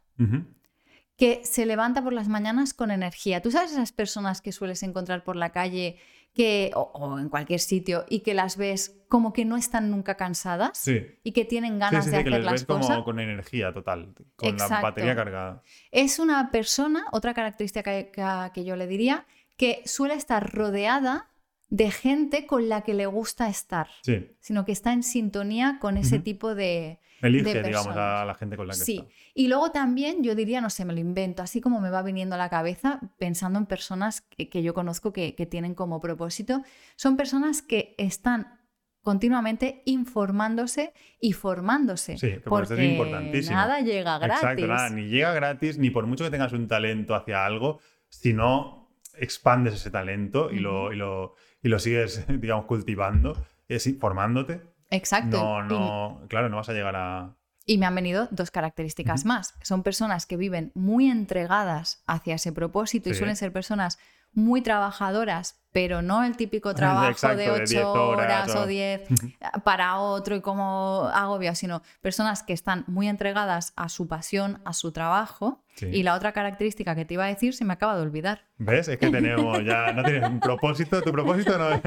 Que se levanta por las mañanas con energía. ¿Tú sabes esas personas que sueles encontrar por la calle que, o, o en cualquier sitio y que las ves como que no están nunca cansadas Sí. y que tienen ganas sí, de sí, que hacer les las ves como con energía total, con la batería cargada. Es una persona, otra característica que, que- que yo le diría, que suele estar rodeada de gente con la que le gusta estar, Sí, sino que está en sintonía con ese tipo de, elige, de digamos, a la gente con la que Sí, está. y luego también yo diría, no sé, me lo invento, así como me va viniendo a la cabeza pensando en personas que, que yo conozco que, que tienen como propósito, son personas que están continuamente informándose y formándose. Sí, que por porque eso es importantísimo. nada llega gratis. Exacto, nada, ni llega gratis, ni por mucho que tengas un talento hacia algo, si no expandes ese talento y, lo, y, lo, y lo sigues, digamos, cultivando, es, formándote, Exacto. no, Y- no, claro, no vas a llegar a... Y me han venido dos características más. Son personas que viven muy entregadas hacia ese propósito y suelen ser personas muy trabajadoras, pero no el típico trabajo Exacto, de de 10 ocho horas, horas o o- 10 para otro y como agobia, sino personas que están muy entregadas a su pasión, a su trabajo. Sí. Y la otra característica que te iba a decir se me acaba de olvidar. ¿Ves? Es que tenemos ya, no tienes un propósito, tu propósito no es...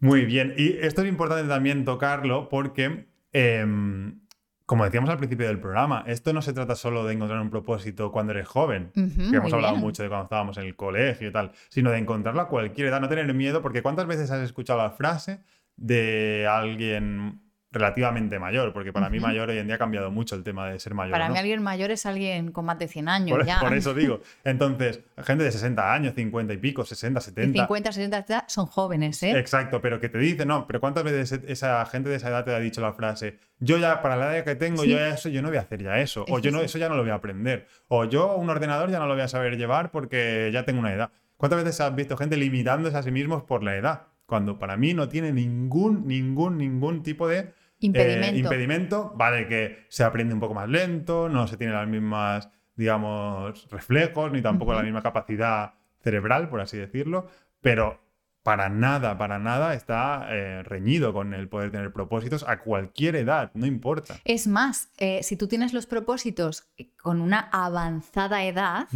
Muy bien, y esto es importante también tocarlo porque, em, como decíamos al principio del programa, esto no se trata solo de encontrar un propósito cuando eres joven, que hemos hablado bien. mucho de cuando estábamos en el colegio y tal, sino de encontrarlo a cualquier edad, no tener miedo, porque ¿cuántas veces has escuchado la frase de alguien relativamente mayor, porque para mí mayor hoy en día ha cambiado mucho el tema de ser mayor. Para ¿no? mí alguien mayor es alguien con más de 100 años Por, ya. por eso digo. Entonces, gente de 60 años, 50 y pico, 60, Y 70. 50, 60 edad son jóvenes, ¿eh? Exacto, pero que te dice, no, pero ¿cuántas veces esa gente de esa edad te ha dicho la frase, yo ya para la edad que tengo, Sí. yo ya eso, yo no voy a hacer ya eso, o yo no, sí. eso ya no lo voy a aprender, o yo un ordenador ya no lo voy a saber llevar porque ya tengo una edad. ¿Cuántas veces has visto gente limitándose a sí mismos por la edad? Cuando para mí no tiene ningún, ningún, ningún tipo de Impedimento. eh, impedimento, vale, que se aprende un poco más lento, no se tiene las mismas, digamos, reflejos, ni tampoco la misma capacidad cerebral, por así decirlo, pero para nada, para nada está eh, reñido con el poder tener propósitos a cualquier edad, no importa. Es más, eh, si tú tienes los propósitos con una avanzada edad.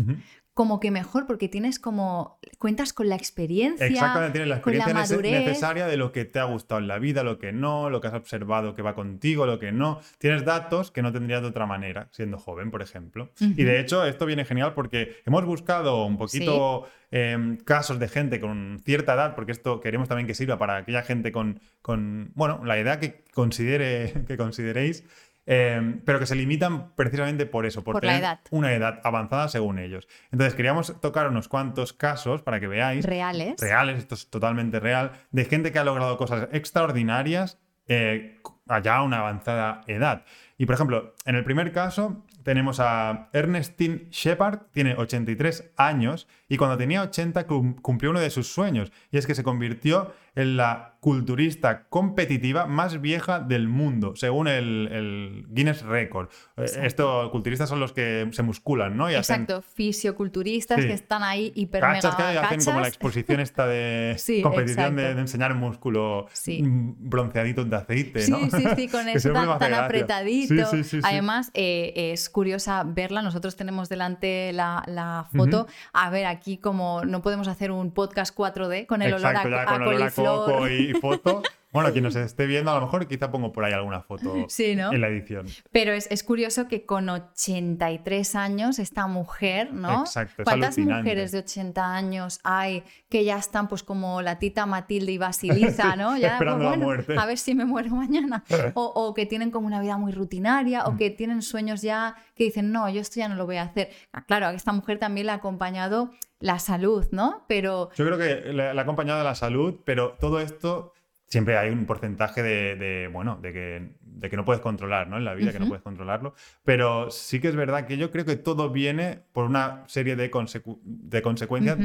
Como que mejor, porque tienes como. cuentas con la experiencia. Exactamente, tienes la experiencia madurez. necesaria de lo que te ha gustado en la vida, lo que no, lo que has observado que va contigo, lo que no. Tienes datos que no tendrías de otra manera, siendo joven, por ejemplo. Y de hecho, esto viene genial porque hemos buscado un poquito em, casos de gente con cierta edad, porque esto queremos también que sirva para aquella gente con, con bueno, la edad que, considere, que consideréis. Em, pero que se limitan precisamente por eso, por, Por la tener edad. una edad avanzada según ellos. Entonces, queríamos tocar unos cuantos casos para que veáis Reales. reales, esto es totalmente real, de gente que ha logrado cosas extraordinarias eh, allá a una avanzada edad. Y por ejemplo, en el primer caso tenemos a Ernestine Shepard, tiene 83 años y cuando tenía 80 cum- cumplió uno de sus sueños y es que se convirtió en la culturista competitiva más vieja del mundo, según el, el Guinness Record. Eh, Exacto. Esto, culturistas son los que se musculan, ¿no? Y hacen Exacto, fisioculturistas Sí. que están ahí hiper mega Cachas que hacen como la exposición esta de Sí, competición de, enseñar músculo Sí. mm, bronceaditos de aceite, Sí, ¿no? sí, sí, con Que eso tan, tan apretadito. Sí, sí, sí, sí. Además, eh, es curiosa verla. Nosotros tenemos delante la, la foto. A ver, aquí como no podemos hacer un podcast 4D con el Exacto, olor a, ya a con olor a coliflor. Coco y foto. Bueno, quien nos esté viendo, a lo mejor quizá pongo por ahí alguna foto Sí, ¿no? en la edición. Pero es, es curioso que con 83 años esta mujer, ¿no? Exacto, es ¿Cuántas alucinante. mujeres de 80 años hay que ya están pues como la tita Matilde y Basiliza, ¿no? Ya, esperando la bueno, muerte. A ver si me muero mañana. O, o que tienen como una vida muy rutinaria Mm. o que tienen sueños ya que dicen, no, yo esto ya no lo voy a hacer. Ah, Claro, a esta mujer también le ha acompañado la salud, ¿no? Pero Yo creo que le ha acompañado la salud, pero todo esto siempre hay un porcentaje de, de, bueno, de que, de que no puedes controlar, ¿no? En la vida, que no puedes controlarlo. Pero sí que es verdad que yo creo que todo viene por una serie de, consecu- de consecuencias.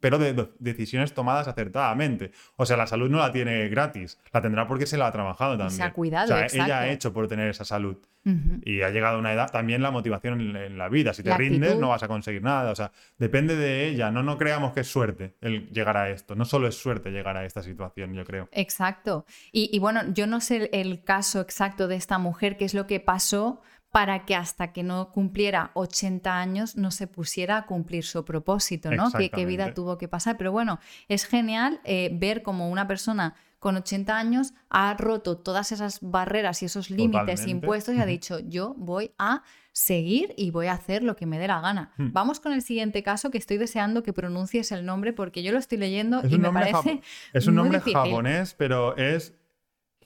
Pero de, de decisiones tomadas acertadamente. O sea, la salud no la tiene gratis, la tendrá porque se la ha trabajado también. ha cuidado, O sea, ella ha hecho por tener esa salud. Y ha llegado a una edad, también la motivación en, en la vida. Si te La rindes, actitud. no vas a conseguir nada. O sea, depende de ella. No, no creamos que es suerte el llegar a esto. No solo es suerte llegar a esta situación, yo creo. Exacto. Y, y bueno, yo no sé el, el caso exacto de esta mujer, qué es lo que pasó para que hasta que no cumpliera 80 años no se pusiera a cumplir su propósito, ¿no? ¿Qué, qué vida tuvo que pasar? Pero bueno, es genial eh, ver como una persona con 80 años ha roto todas esas barreras y esos límites Totalmente. impuestos y ha dicho, yo voy a seguir y voy a hacer lo que me dé la gana. Hmm. Vamos con el siguiente caso que estoy deseando que pronuncies el nombre porque yo lo estoy leyendo Es y me parece es un muy nombre difícil. japonés, pero es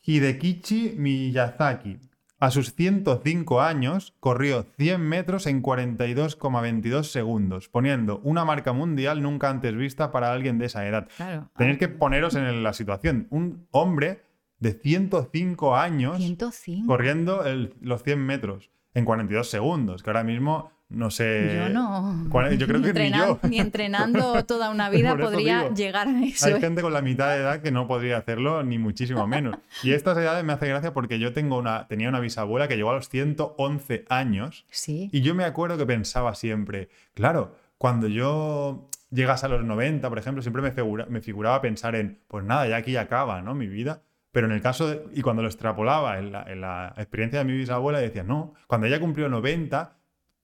Hidekichi Miyazaki. A sus 105 años corrió 100 metros en 42,22 segundos, poniendo una marca mundial nunca antes vista para alguien de esa edad. Claro. Tenéis que poneros en la situación. Un hombre de 105 años 105. corriendo el- los 100 metros en 42 segundos, que ahora mismo no sé... Yo no. cuál- Yo creo que ni yo. Ni entrenando toda una vida podría digo. llegar a eso. Hay ¿eh? gente con la mitad de edad que no podría hacerlo, ni muchísimo menos. Y estas edades me hace gracia porque yo tengo una, tenía una bisabuela que llegó a los 111 años Sí. y yo me acuerdo que pensaba siempre, claro, cuando yo llegase a los 90, por ejemplo, siempre me, figura- me figuraba pensar en, pues nada, ya aquí acaba, ¿no? Mi vida. Pero en el caso de, y cuando lo extrapolaba en la, en la experiencia de mi bisabuela, decía, no, cuando ella cumplió 90,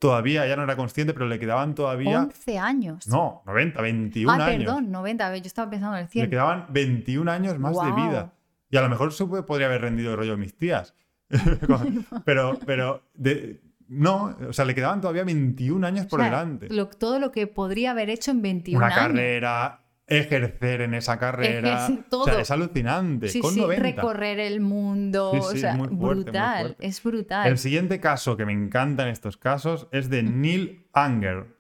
todavía, ya no era consciente, pero le quedaban todavía... 11 años. No, 90, 21 ah, años. perdón, 90. a ver, Yo estaba pensando en el Le 100. quedaban 21 años más de Guau. vida. Y a lo mejor se podría haber rendido el rollo mis tías. pero, pero de- no, o sea, le quedaban todavía 21 años por O sea, delante. lo- todo lo que podría haber hecho en 21 Una años. carrera, ejercer en esa carrera. O sea, es alucinante. Sí, con sí, 90. recorrer el mundo. Sí, o sí, sea, muy fuerte, muy brutal. Es brutal. El siguiente caso que me encanta en estos casos es de Neil Anger.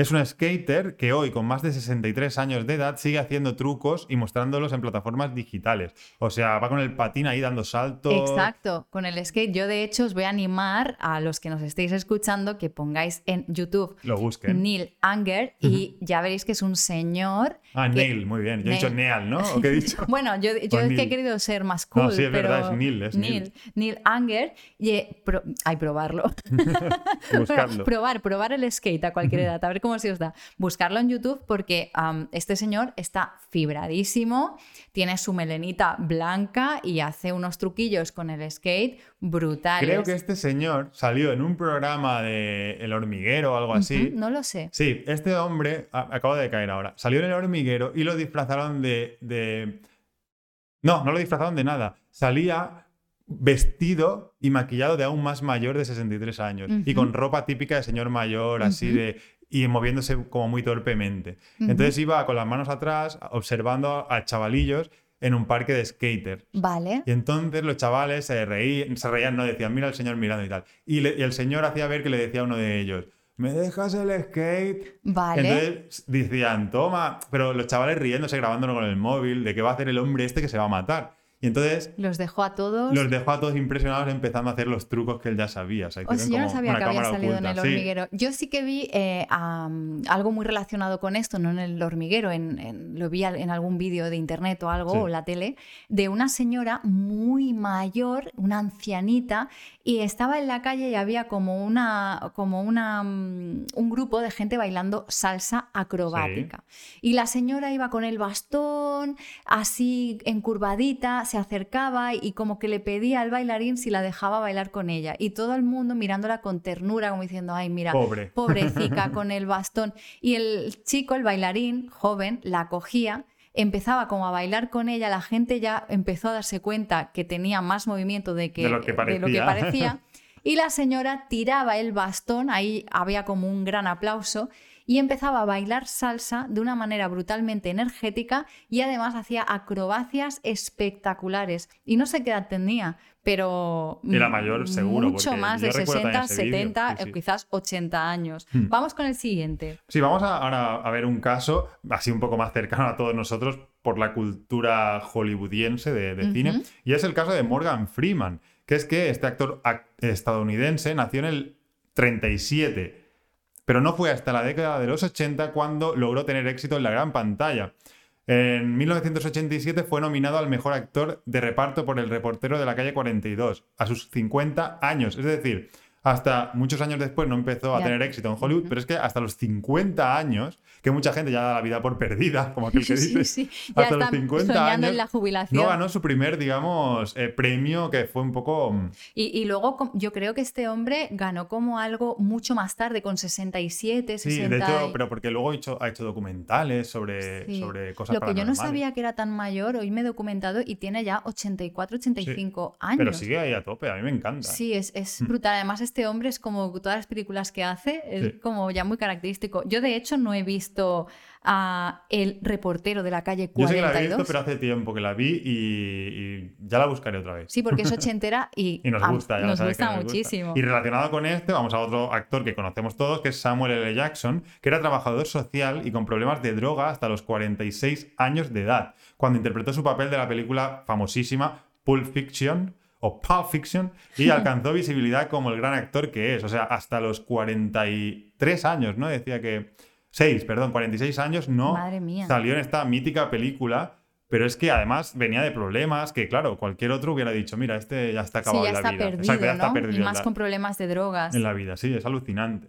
Es un skater que hoy, con más de 63 años de edad, sigue haciendo trucos y mostrándolos en plataformas digitales. O sea, va con el patín ahí dando saltos. Exacto, con el skate. Yo, de hecho, os voy a animar a los que nos estéis escuchando que pongáis en YouTube Lo busquen. Neil Anger y ya veréis que es un señor. Ah, que- Neil, muy bien. Yo he dicho. Neal, ¿no? ¿O qué he dicho? Bueno, yo, yo O es que he querido ser más cool. No, sí, es pero verdad, es Neil, es Neil. Neil, Anger. Y, eh, pro- ay, probarlo. Buscarlo. probar, probar el skate a cualquier edad, a ver cómo se os da. Buscarlo en YouTube porque este señor está fibradísimo, tiene su melenita blanca y hace unos truquillos con el skate brutales. Creo que este señor salió en un programa de El Hormiguero o algo así. No lo sé. Sí, este hombre, a- acabo de caer ahora, salió en el hormiguero y lo disfrazaron de, de- No, no lo disfrazaron de nada. Salía vestido y maquillado de aún más mayor de 63 años y Ujú. con ropa típica de señor mayor, así de... y moviéndose como muy torpemente. Entonces iba con las manos atrás observando a chavalillos en un parque de skaters. Vale. Y entonces los chavales se reían, se reían, no decían, mira al señor mirando y tal. Y, le- y el señor hacía ver que le decía a uno de ellos, ¿me dejas el skate? Vale. Entonces decían, toma, pero los chavales riéndose, grabándolo con el móvil, de qué va a hacer el hombre este que se va a matar. Y entonces Los dejó a todos. los dejó a todos impresionados empezando a hacer los trucos que él ya sabía. O sea, O yo no sabía que había salido en el Sí. hormiguero. Yo sí que vi eh, algo muy relacionado con esto, no en el hormiguero, en, en- lo vi en algún vídeo de internet o algo, Sí. o la tele, de una señora muy mayor, una ancianita, y estaba en la calle y había como una, como una, mm, un grupo de gente bailando salsa acrobática. Y la señora iba con el bastón, así encurvadita, se acercaba y como que le pedía al bailarín si la dejaba bailar con ella. Y todo el mundo mirándola con ternura, como diciendo, ay, mira, Pobre. pobrecita con el bastón. Y el chico, el bailarín joven, la cogía. Empezaba como a bailar con ella, la gente ya empezó a darse cuenta que tenía más movimiento de, que, De lo que parecía. parecía. Y la señora tiraba el bastón, ahí había como un gran aplauso, y empezaba a bailar salsa de una manera brutalmente energética y además hacía acrobacias espectaculares. Y no sé qué edad tenía, pero Era mayor, seguro, mucho más de recuerdo 60, también ese vídeo, 70 sí, sí. quizás 80 años. Hmm. Vamos con el siguiente. Sí, vamos a, ahora a ver un caso así un poco más cercano a todos nosotros por la cultura hollywoodiense de, de cine. Y es el caso de Morgan Freeman, que es que este actor ac- estadounidense nació en el 37, pero no fue hasta la década de los 80 cuando logró tener éxito en la gran pantalla. En 1987 fue nominado al mejor actor de reparto por El reportero de la calle 42, a sus 50 años. Es decir, hasta muchos años después no empezó a Ya. tener éxito en Hollywood, pero es que hasta los 50 años, que mucha gente ya da la vida por perdida, como aquel que dice, Sí, sí. Hasta los está 50 soñando años en la jubilación. no ganó su primer, digamos, eh, premio que fue un poco... mm, Y, y luego yo creo que este hombre ganó como algo mucho más tarde, con 67, Sí, 60. de hecho, y- pero porque luego ha hecho, ha hecho documentales sobre, Sí. sobre cosas Lo que yo no sabía que era tan mayor, hoy me he documentado y tiene ya 84, 85 años. Pero sigue ahí a tope, a mí me encanta. Sí, es, es Mm. brutal. Además, este hombre es como todas las películas que hace, es Sí. como ya muy característico. Yo, de hecho, no he visto a El reportero de la calle Yo sé que la he 42. visto, pero hace tiempo que la vi y, y ya la buscaré otra vez. Sí, porque es ochentera y, Y nos a- gusta, ya nos sabes gusta muchísimo. Y relacionado con este, vamos a otro actor que conocemos todos, que es Samuel L. Jackson, que era trabajador social y con problemas de droga hasta los 46 años de edad, cuando interpretó su papel de la película famosísima Pulp Fiction o Pulp Fiction y alcanzó visibilidad como el gran actor que es. O sea, hasta los 43 años, ¿no? Decía que... 6, perdón, 46 años no salió en esta mítica película. Pero es que además venía de problemas que, claro, cualquier otro hubiera dicho, mira, este ya está Sí, acabado ya en la está vida. perdido, Exacto, ya perdido y más la- con problemas de drogas. en la vida, sí, es alucinante.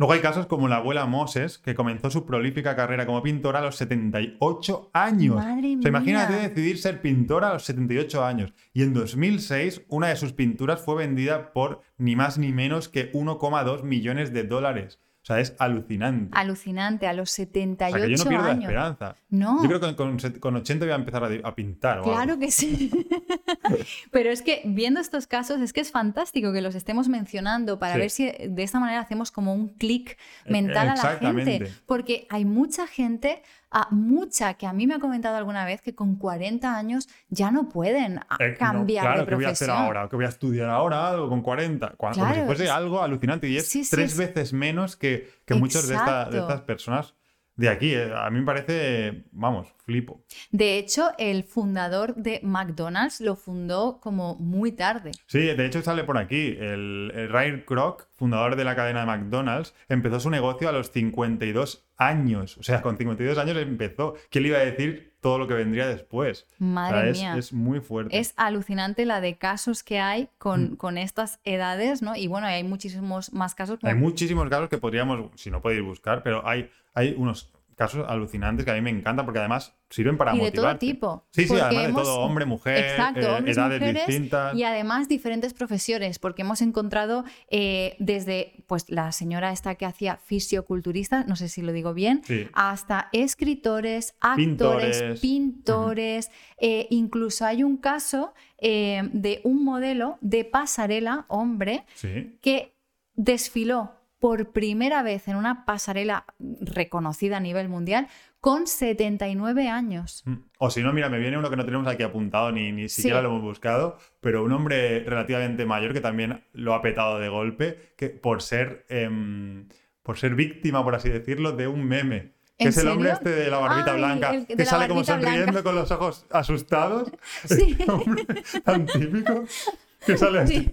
Luego hay casos como la abuela Moses, que comenzó su prolífica carrera como pintora a los 78 años. Madre O sea, imagínate mía. decidir ser pintora a los 78 años. Y en 2006, una de sus pinturas fue vendida por ni más ni menos que 1,2 millones de dólares. O sea, es alucinante. Alucinante, a los O 78 sea, que yo no pierdo la años. esperanza. No. Yo creo que con, con 80 voy a empezar a, a pintar. o. Claro que sí. Pero es que viendo estos casos es que es fantástico que los estemos mencionando para Sí. ver si de esta manera hacemos como un clic mental a la gente. Porque hay mucha gente a mucha que a mí me ha comentado alguna vez que con 40 años ya no pueden Eh, no, cambiar claro, de ¿qué voy a hacer profesión. ahora? ¿Qué voy a estudiar ahora? Algo con 40. Cua- Como Claro, si fuese es- algo alucinante. Y es Sí, tres sí. veces menos que, que muchas de, esta- de Exacto. estas personas de aquí. Eh, A mí me parece, vamos, flipo. De hecho, el fundador de McDonald's lo fundó como muy tarde. Sí, de hecho sale por aquí. El, el Ray Kroc, fundador de la cadena de McDonald's, empezó su negocio a los 52 años. O sea, con 52 años empezó. ¿Quién le iba a decir todo lo que vendría después? O sea, Madre es, mía. es muy fuerte. Es alucinante la de casos que hay con, Mm. con estas edades, ¿no? Y bueno, hay muchísimos más casos. como- Hay muchísimos casos que podríamos, si no podéis buscar, pero hay, hay unos casos alucinantes que a mí me encantan porque además sirven para y de todo tipo. Sí, sí, además de todo, hombre, mujer, Exacto, eh, hombres, edades mujeres distintas. Y además diferentes profesiones, porque hemos encontrado eh, desde pues, la señora esta que hacía fisioculturista, no sé si lo digo bien, Sí. hasta escritores, actores, Pintores. pintores. eh, incluso hay un caso eh, de un modelo de pasarela, hombre, Sí. que desfiló por primera vez en una pasarela reconocida a nivel mundial con 79 años. Mm. O si no, mira, me viene uno que no tenemos aquí apuntado ni, ni siquiera Sí. lo hemos buscado, pero un hombre relativamente mayor que también lo ha petado de golpe, que por ser, em, por ser víctima, por así decirlo, de un meme. Que ¿En es el hombre serio? este de la barbita Ay, blanca, el que sale como sonriendo blanca. con los ojos asustados. Sí. Este hombre tan típico que sale. Sí.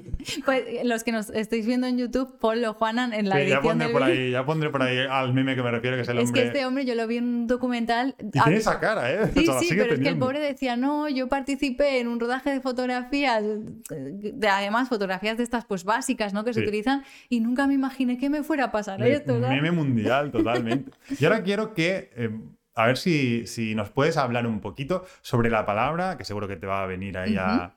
Pues los que nos estáis viendo en YouTube, ponlo, Juanan, en la Sí, ya edición pondré del por ahí, ya pondré por ahí al meme que me refiero, que es el Es hombre. que este hombre yo lo vi en un documental. Y Ah, tiene esa cara, ¿eh? Sí, O sea, sí, pero es que el pobre decía, no, yo participé en un rodaje de fotografías, de, además fotografías de estas pues básicas, ¿no? Que se Sí. utilizan y nunca me imaginé que me fuera a pasar Me- esto, ¿sabes? Meme mundial, totalmente. Y ahora quiero que, eh, a ver si, si nos puedes hablar un poquito sobre la palabra, que seguro que te va a venir ahí a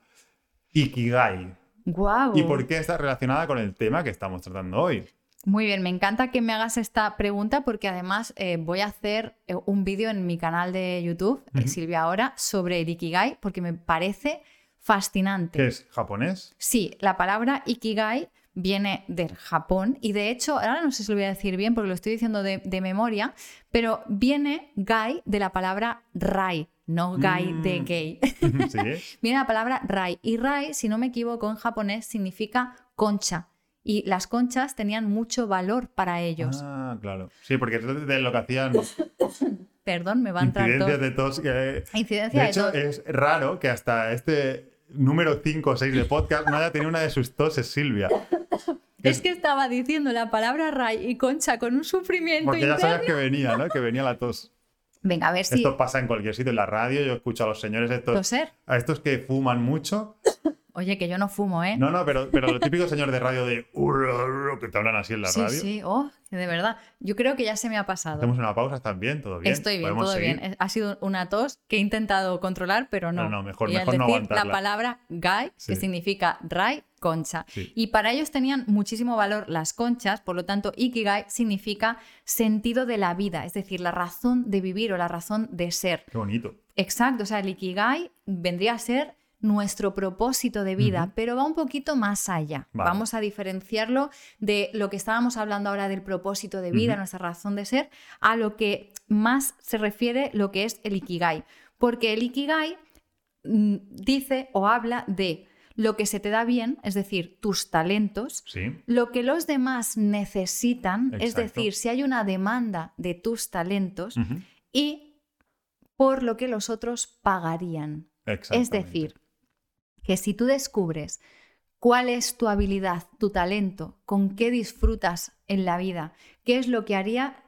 Ikigai. Guau. Y por qué está relacionada con el tema que estamos tratando hoy. Muy bien, me encanta que me hagas esta pregunta porque además eh, voy a hacer eh, un vídeo en mi canal de YouTube, eh. Silvia Ahora, sobre el Ikigai porque me parece fascinante. ¿Qué es? ¿Japonés? Sí, la palabra Ikigai viene del Japón y de hecho, ahora no sé si lo voy a decir bien porque lo estoy diciendo de, de memoria, pero viene Gai de la palabra Rai, no de Mm. gay. sí. viene la palabra Rai y Rai, si no me equivoco, en japonés significa concha y las conchas tenían mucho valor para ellos. Ah, claro. Sí, porque es de lo que hacían Perdón, me va a entrar incidencias de tos. que- Incidencia De de hecho, tos. es raro que hasta este número 5 o 6 de podcast no haya tenido una de sus toses, Silvia. Es que estaba diciendo la palabra Rai y concha con un sufrimiento Porque ya sabías que venía, ¿no? Que venía la tos. Venga, a ver si Esto pasa en cualquier sitio, en la radio. Yo escucho a los señores estos, toser. a estos que fuman mucho. Oye, que yo no fumo, ¿eh? No, no, pero, pero los típicos señores de radio de que te hablan así en la sí, radio. sí, oh, que de verdad. Yo creo que ya se me ha pasado. Hacemos una pausa, ¿estás bien? ¿Todo bien? Estoy bien, ¿Podemos todo seguir? bien. Ha sido una tos que he intentado controlar, pero no. No, no, mejor- y al mejor no decir la aguantarla. palabra Sí. que significa rai, concha. Sí. Y para ellos tenían muchísimo valor las conchas, por lo tanto, ikigai significa sentido de la vida, es decir, la razón de vivir o la razón de ser. Qué bonito. Exacto, o sea, el ikigai vendría a ser nuestro propósito de vida, pero va un poquito más allá. Vale. Vamos a diferenciarlo de lo que estábamos hablando ahora del propósito de vida, nuestra razón de ser, a lo que más se refiere lo que es el ikigai. Porque el ikigai mm, dice o habla de lo que se te da bien, es decir, tus talentos, Sí. lo que los demás necesitan, es decir, si hay una demanda de tus talentos y por lo que los otros pagarían. Es decir, que si tú descubres cuál es tu habilidad, tu talento, con qué disfrutas en la vida, qué es lo que haría,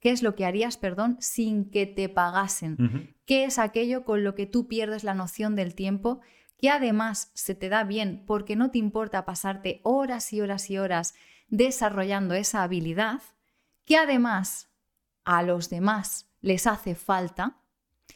qué es lo que harías, perdón, sin que te pagasen, qué es aquello con lo que tú pierdes la noción del tiempo, que además se te da bien porque no te importa pasarte horas y horas y horas desarrollando esa habilidad, que además a los demás les hace falta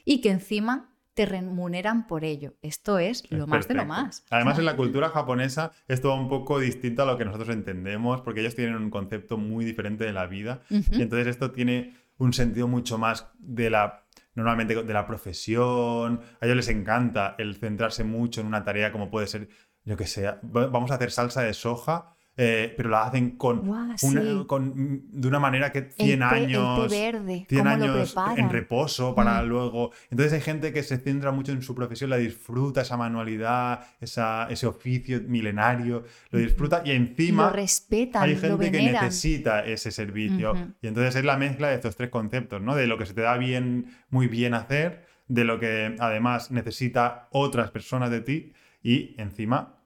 y que encima te remuneran por ello. Esto es lo Es más de lo más. Además, en la cultura japonesa es todo un poco distinto a lo que nosotros entendemos, porque ellos tienen un concepto muy diferente de la vida. Y entonces esto tiene un sentido mucho más de la, normalmente de la profesión. A ellos les encanta el centrarse mucho en una tarea como puede ser, yo que sé, va- vamos a hacer salsa de soja eh, pero la hacen con, una- con- de una manera que El 100 té- años, verde, 100 cómo lo años en reposo para Mm. luego. Entonces hay gente que se centra mucho en su profesión, la disfruta, esa manualidad, esa, ese oficio milenario, lo disfruta y encima lo respetan, hay lo gente que necesita ese servicio. Y entonces es la mezcla de estos tres conceptos, ¿no? De lo que se te da bien, muy bien hacer, de lo que además necesita otras personas de ti y encima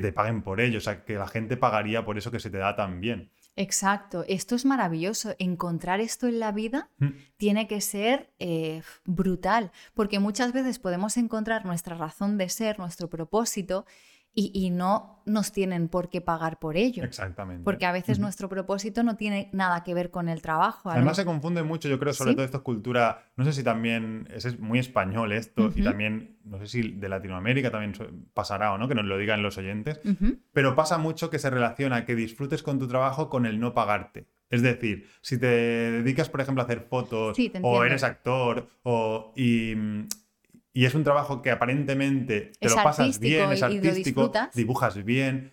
que te paguen por ello. O sea, que la gente pagaría por eso que se te da tan bien. Exacto, esto es maravilloso. Encontrar esto en la vida Mm. tiene que ser eh, brutal, porque muchas veces podemos encontrar nuestra razón de ser, nuestro propósito, y, y no nos tienen por qué pagar por ello. Exactamente. Porque a veces nuestro propósito no tiene nada que ver con el trabajo. Además se confunde mucho, yo creo, sobre Sí. todo esto es cultura, no sé si también, es muy español esto, y también, no sé si de Latinoamérica también pasará o no, que nos lo digan los oyentes, pero pasa mucho que se relaciona que disfrutes con tu trabajo con el no pagarte. Es decir, si te dedicas, por ejemplo, a hacer fotos Sí, o eres actor o, y, y es un trabajo que aparentemente te Es lo pasas bien, es artístico, dibujas bien,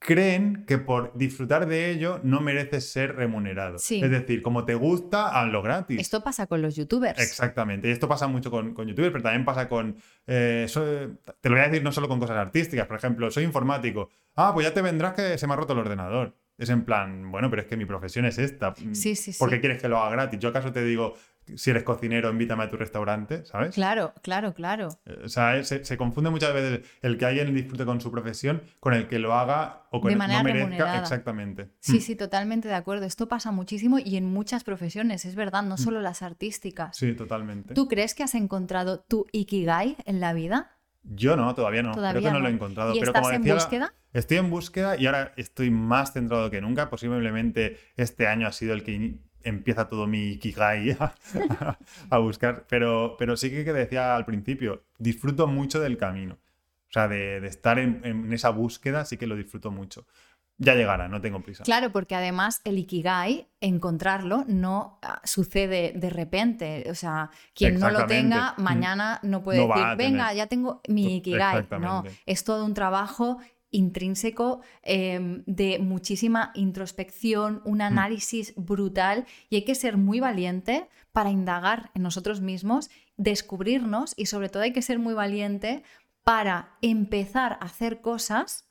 creen que por disfrutar de ello no mereces ser remunerado. Sí. Es decir, como te gusta, hazlo gratis. Esto pasa con los youtubers. Exactamente. Y esto pasa mucho con, con youtubers, pero también pasa con. eh, soy- te lo voy a decir no solo con cosas artísticas. Por ejemplo, soy informático. Ah, pues ya te vendrás que se me ha roto el ordenador. Es en plan, bueno, pero es que mi profesión es esta. Sí, sí, sí. ¿Por qué quieres que lo haga gratis? Yo acaso te digo, si eres cocinero, invítame a tu restaurante, ¿sabes? Claro, claro, claro. Eh, O sea, se, se confunde muchas veces el que alguien disfrute con su profesión con el que lo haga o con De el que manera no merezca. remunerada. Exactamente. Sí, Mm. sí, totalmente de acuerdo. Esto pasa muchísimo y en muchas profesiones, es verdad, no solo las artísticas. Sí, totalmente. ¿Tú crees que has encontrado tu ikigai en la vida? Yo no, todavía no. Creo Todavía que no, no. lo he encontrado. ¿Y pero estás como en búsqueda? Estoy en búsqueda y ahora estoy más centrado que nunca. Posiblemente este año ha sido el que empieza todo mi Ikigai a, a buscar. Pero, pero sí que que decía al principio, disfruto mucho del camino. O sea, de, de estar en, en esa búsqueda sí que lo disfruto mucho. Ya llegará, no tengo prisa. Claro, porque además el ikigai, encontrarlo, no ah, sucede de repente. O sea, quien no lo tenga, Mm. mañana no puede No decir, venga, ya tengo mi ikigai. No, es todo un trabajo intrínseco eh, de muchísima introspección, un análisis brutal y hay que ser muy valiente para indagar en nosotros mismos, descubrirnos y sobre todo hay que ser muy valiente para empezar a hacer cosas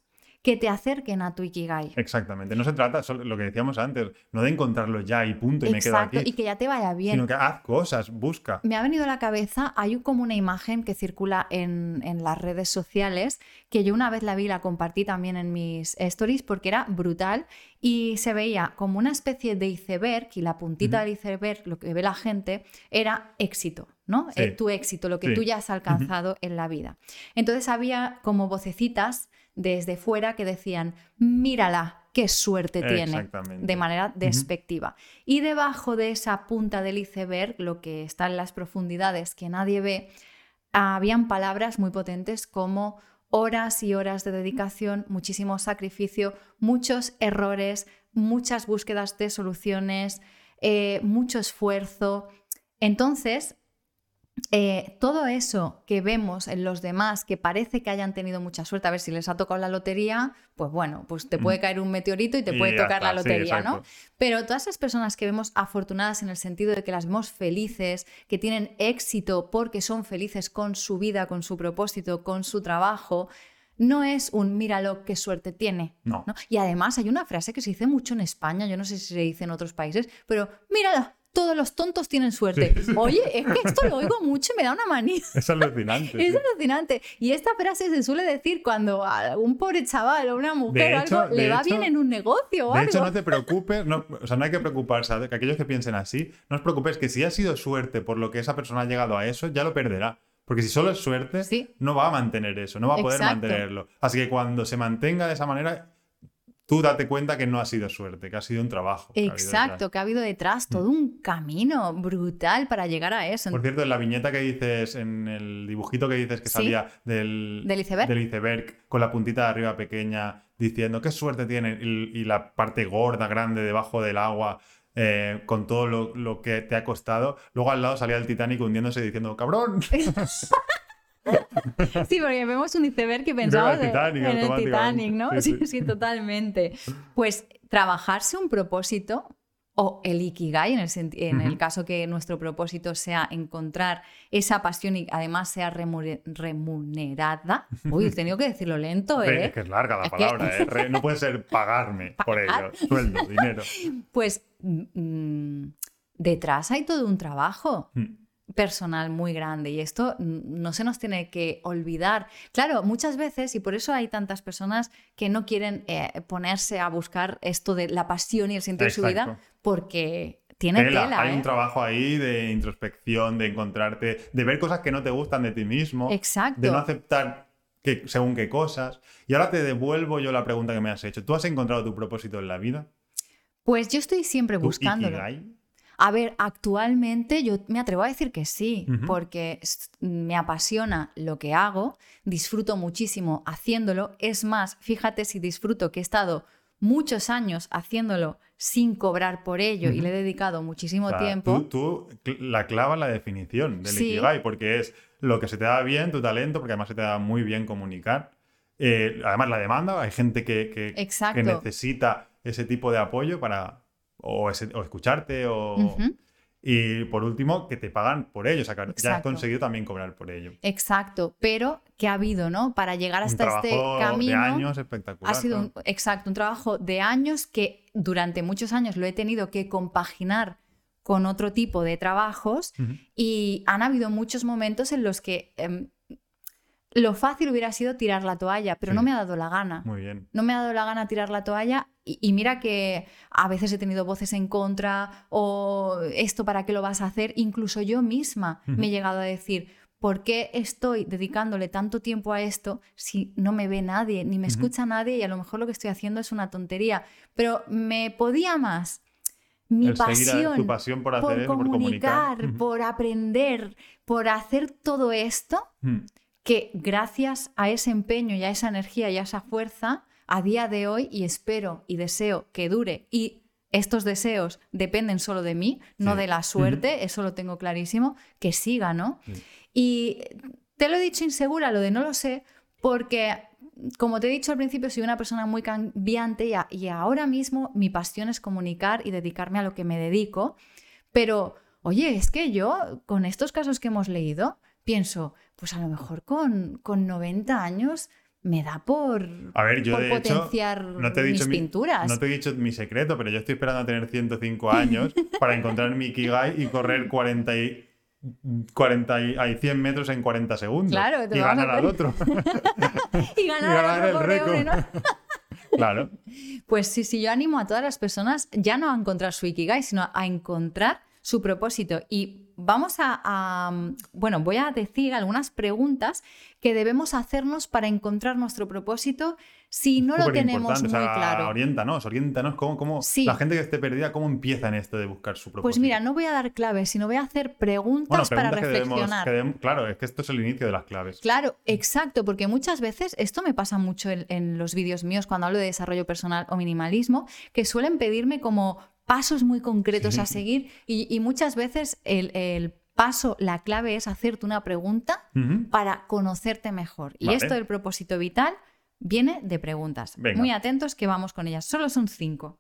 que te acerquen a tu ikigai. Exactamente. No se trata, solo lo que decíamos antes, no de encontrarlo ya y punto y me quedo aquí. y que ya te vaya bien. Sino que haz cosas, busca. Me ha venido a la cabeza, hay como una imagen que circula en, en las redes sociales, que yo una vez la vi, la compartí también en mis stories porque era brutal y se veía como una especie de iceberg y la puntita Ujú. del iceberg, lo que ve la gente, era éxito, ¿no? Sí. Eh, tu éxito, lo que Sí. tú ya has alcanzado en la vida. Entonces había como vocecitas desde fuera que decían, mírala, qué suerte tiene de manera despectiva. Y debajo de esa punta del iceberg, lo que está en las profundidades que nadie ve, habían palabras muy potentes como horas y horas de dedicación, muchísimo sacrificio, muchos errores, muchas búsquedas de soluciones, eh, mucho esfuerzo. Entonces, eh, todo eso que vemos en los demás que parece que hayan tenido mucha suerte, a ver si les ha tocado la lotería, pues bueno, pues te puede Mm. caer un meteorito y te Y puede tocar está, la sí, lotería, ¿no? Pero todas esas personas que vemos afortunadas en el sentido de que las vemos felices, que tienen éxito porque son felices con su vida, con su propósito, con su trabajo, no es un míralo qué suerte tiene. No. ¿no? Y además hay una frase que se dice mucho en España, yo no sé si se dice en otros países, pero mírala, todos los tontos tienen suerte. Sí. Oye, es que esto lo oigo mucho y me da una manía. Es alucinante. Es sí. alucinante. Y esta frase se suele decir cuando a un pobre chaval o una mujer o hecho- algo le va hecho- bien en un negocio o De algo. hecho, no te preocupes, no, o sea, no hay que preocuparse, que aquellos que piensen así, no os preocupéis que si ha sido suerte por lo que esa persona ha llegado a eso, ya lo perderá. Porque si solo es suerte, Sí. no va a mantener eso, no va a poder Exacto. mantenerlo. Así que cuando se mantenga de esa manera, tú date cuenta que no ha sido suerte, que ha sido un trabajo. que ha habido Exacto, detrás. que ha habido detrás todo un camino brutal para llegar a eso. Por cierto, en la viñeta que dices, en el dibujito que dices que Sí. salía del, ¿Del iceberg? del iceberg, con la puntita de arriba pequeña, diciendo qué suerte tiene, y, y la parte gorda, grande, debajo del agua, eh, con todo lo, lo que te ha costado. Luego al lado salía el Titanic hundiéndose diciendo, cabrón. Sí, porque vemos un iceberg que pensamos el Titanic, en el. Titanic, ¿no? Sí, Sí, sí. sí, totalmente. Pues trabajarse un propósito o el ikigai, en el, en caso que nuestro propósito sea encontrar esa pasión y además sea remunerada. Uy, he tenido que decirlo lento, ¿eh? Es que es larga la palabra, ¿eh? No puede ser pagarme por ello. Sueldo, dinero. Pues mm, detrás hay todo un trabajo. Mm. Personal muy grande y esto no se nos tiene que olvidar. Claro, muchas veces, y por eso hay tantas personas que no quieren eh, ponerse a buscar esto de la pasión y el sentido de su vida, porque tiene Tela, tela. hay ¿eh? un trabajo ahí de introspección, de encontrarte, de ver cosas que no te gustan de ti mismo, Exacto. de no aceptar que, según qué cosas. Y ahora te devuelvo yo la pregunta que me has hecho. ¿Tú has encontrado tu propósito en la vida? Pues yo estoy siempre ¿Tu buscándolo. ikigai? A ver, actualmente yo me atrevo a decir que sí, porque me apasiona lo que hago, disfruto muchísimo haciéndolo. Es más, fíjate si disfruto que he estado muchos años haciéndolo sin cobrar por ello y le he dedicado muchísimo O sea, tiempo. Tú, la clavas la definición del Sí. Ikigai, porque es lo que se te da bien, tu talento, porque además se te da muy bien comunicar. Eh, además, la demanda, hay gente que, que- necesita ese tipo de apoyo para o, ese- o escucharte o... Y por último, que te pagan por ello, o sea, que ya has conseguido también cobrar por ello. Exacto, pero ¿qué ha habido, no? Para llegar Un hasta este trabajo camino. de años espectacular. Ha sido, un, exacto, un trabajo de años que durante muchos años lo he tenido que compaginar con otro tipo de trabajos y han habido muchos momentos en los que em, lo fácil hubiera sido tirar la toalla, pero Sí. no me ha dado la gana. Muy bien. No me ha dado la gana tirar la toalla y, y mira que a veces he tenido voces en contra o esto para qué lo vas a hacer. Incluso yo misma me he llegado a decir, ¿por qué estoy dedicándole tanto tiempo a esto si no me ve nadie, ni me escucha nadie y a lo mejor lo que estoy haciendo es una tontería? Pero me podía más. Mi El seguir a- pasión, tu pasión por hacer por eso, por comunicar. por aprender, por hacer todo esto. Que gracias a ese empeño y a esa energía y a esa fuerza, a día de hoy, y espero y deseo que dure, y estos deseos dependen solo de mí, no Sí. de la suerte, eso lo tengo clarísimo, que siga, ¿no? Y te lo he dicho insegura, lo de no lo sé, porque como te he dicho al principio, soy una persona muy cambiante y, a- y ahora mismo mi pasión es comunicar y dedicarme a lo que me dedico. Pero, oye, es que yo, con estos casos que hemos leído, pienso, pues a lo mejor con, con 90 años me da por, A ver, yo por de hecho, potenciar no te he mis mi- pinturas. No te he dicho mi secreto, pero yo estoy esperando a tener 105 años para encontrar mi Ikigai y correr 40 y, 40 y, ay, 100 metros en 40 segundos. Claro, te y a ganar al otro. y ganar, y ganar al el otro pobre hombre, ¿no? récord. claro. Pues sí, sí, yo animo a todas las personas ya no a encontrar su Ikigai, sino a encontrar su propósito. Y vamos a, a- bueno, voy a decir algunas preguntas que debemos hacernos para encontrar nuestro propósito si no lo tenemos muy o sea, claro. Oriéntanos, oriéntanos cómo, cómo Sí. la gente que esté perdida, cómo empieza en esto de buscar su propósito. Pues mira, no voy a dar claves, sino voy a hacer bueno, preguntas para preguntas que debemos, reflexionar. que debemos- claro, es que esto es el inicio de las claves. Claro, exacto, porque muchas veces, esto me pasa mucho en, en los vídeos míos cuando hablo de desarrollo personal o minimalismo, que suelen pedirme como pasos muy concretos Sí. a seguir y, y muchas veces el, el paso, la clave es hacerte una pregunta para conocerte mejor. Y esto del propósito vital viene de preguntas. Venga. Muy atentos que vamos con ellas. Solo son cinco.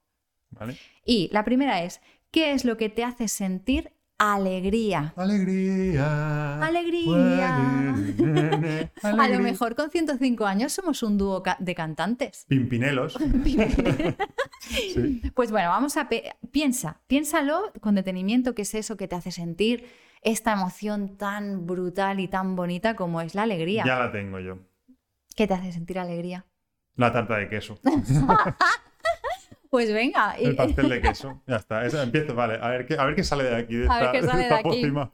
¿Vale? Y la primera es, ¿qué es lo que te hace sentir alegría? Alegría. Alegría. A lo mejor con 105 años somos un dúo ca- de cantantes. Pimpinelos. Sí. Pues bueno, vamos a... piensa, piénsalo con detenimiento qué es eso que te hace sentir esta emoción tan brutal y tan bonita como es la alegría. Ya la tengo yo. ¿Qué te hace sentir alegría? La tarta de queso. Pues venga, y- El pastel de queso. Ya está. Eso, empiezo, vale. A ver qué, a ver qué sale de aquí. De A ver esta, qué sale de esta aquí. pócima.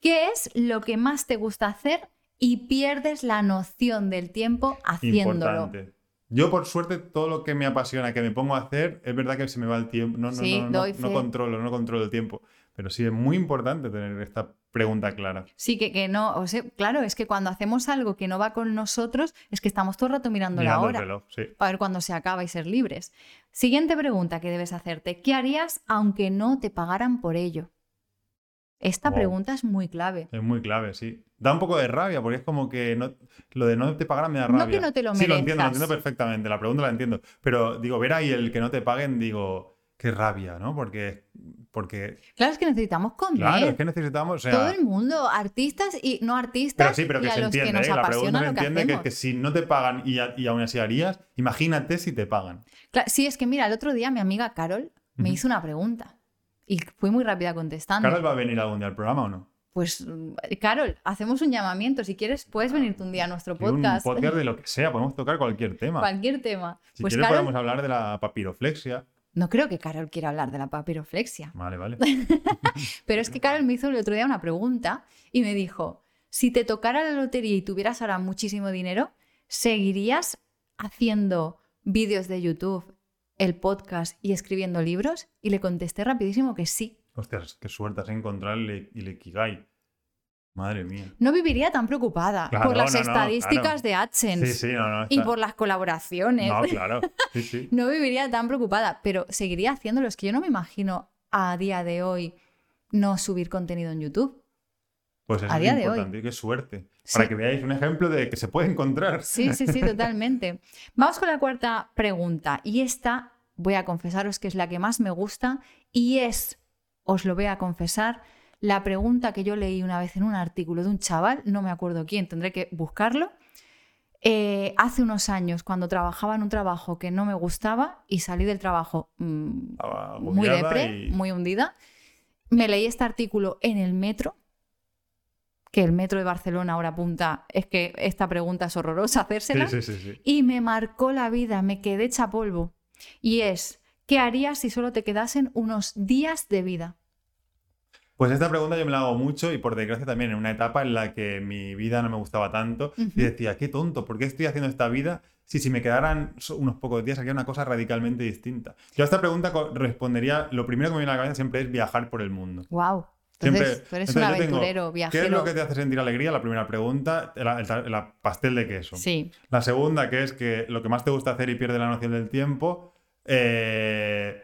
¿qué es lo que más te gusta hacer y pierdes la noción del tiempo haciéndolo? Importante. Yo, por suerte, todo lo que me apasiona, que me pongo a hacer, es verdad que se me va el tiempo. No, no, Sí, no, no, controlo, no controlo el tiempo. Pero sí es muy importante tener esta pregunta clara. Sí, que, que no, o sea, claro, es que cuando hacemos algo que no va con nosotros, es que estamos todo el rato mirando, la Mirando hora. reloj, sí. para ver cuándo se acaba y ser libres. Siguiente pregunta que debes hacerte. ¿Qué harías aunque no te pagaran por ello? Esta Wow. pregunta es muy clave. Es muy clave, sí. da un poco de rabia, porque es como que no, lo de no te pagarán me da No rabia. que no te lo Sí, lo entiendo, lo merezcas. entiendo perfectamente, la pregunta la entiendo. Pero digo, ver ahí el que no te paguen, digo, qué rabia, ¿no? Porque, porque Claro, es que necesitamos comer. claro, es que necesitamos, o sea, Todo el mundo, artistas y no artistas, pero sí, pero y que a se los entiende, que nos ¿eh? la apasiona pregunta se lo que entiende que, hacemos. que si no te pagan y, a- y aún así harías, imagínate si te pagan. Claro, sí, es que mira, el otro día mi amiga Carol me Ujú. hizo una pregunta y fui muy rápida contestando. ¿Carol va a venir algún día al programa o no? Pues, mm, Carol, hacemos un llamamiento. Si quieres, puedes venirte un día a nuestro Y Un podcast. podcast de lo que sea, podemos tocar cualquier tema. Cualquier tema. Si pues quieres Carol, podemos hablar de la papiroflexia. No creo que Carol quiera hablar de la papiroflexia. Vale, vale. Pero es que Carol me hizo el otro día una pregunta y me dijo, si te tocara la lotería y tuvieras ahora muchísimo dinero, ¿seguirías haciendo vídeos de YouTube, el podcast y escribiendo libros? Y le contesté rapidísimo que sí. Hostias, qué suerte has encontrado el, el Ikigai. Madre mía. No viviría tan preocupada Claro, por las no, no, estadísticas claro. de AdSense Sí, sí, no, no. y por las colaboraciones. No, claro. Sí. No viviría tan preocupada, pero seguiría haciéndolo. Es que yo no me imagino a día de hoy no subir contenido en YouTube. Pues eso A es día de hoy. Qué suerte. Para que veáis un ejemplo de que se puede encontrar. Sí, sí, sí, totalmente. Vamos con la cuarta pregunta. Y esta, voy a confesaros que es la que más me gusta y es, os lo voy a confesar, la pregunta que yo leí una vez en un artículo de un chaval, no me acuerdo quién, tendré que buscarlo. Eh, hace unos años, cuando trabajaba en un trabajo que no me gustaba y salí del trabajo mm, muy depre, y- muy hundida, me leí este artículo en el metro, que el metro de Barcelona ahora apunta, es que esta pregunta es horrorosa hacérsela, Sí, sí, sí, sí. y me marcó la vida, me quedé hecha polvo. Y es, ¿qué harías si solo te quedasen unos días de vida? Pues esta pregunta yo me la hago mucho y por desgracia también en una etapa en la que mi vida no me gustaba tanto y decía, qué tonto, ¿por qué estoy haciendo esta vida si si me quedaran unos pocos días haría una cosa radicalmente distinta? Yo a esta pregunta respondería, lo primero que me viene a la cabeza siempre es viajar por el mundo. Wow. Entonces, Siempre- tú eres entonces un yo tengo, aventurero, ¿Qué es lo que te hace sentir alegría? La primera pregunta, el pastel de queso. Sí, La segunda, que es que lo que más te gusta hacer y pierde la noción del tiempo. eh,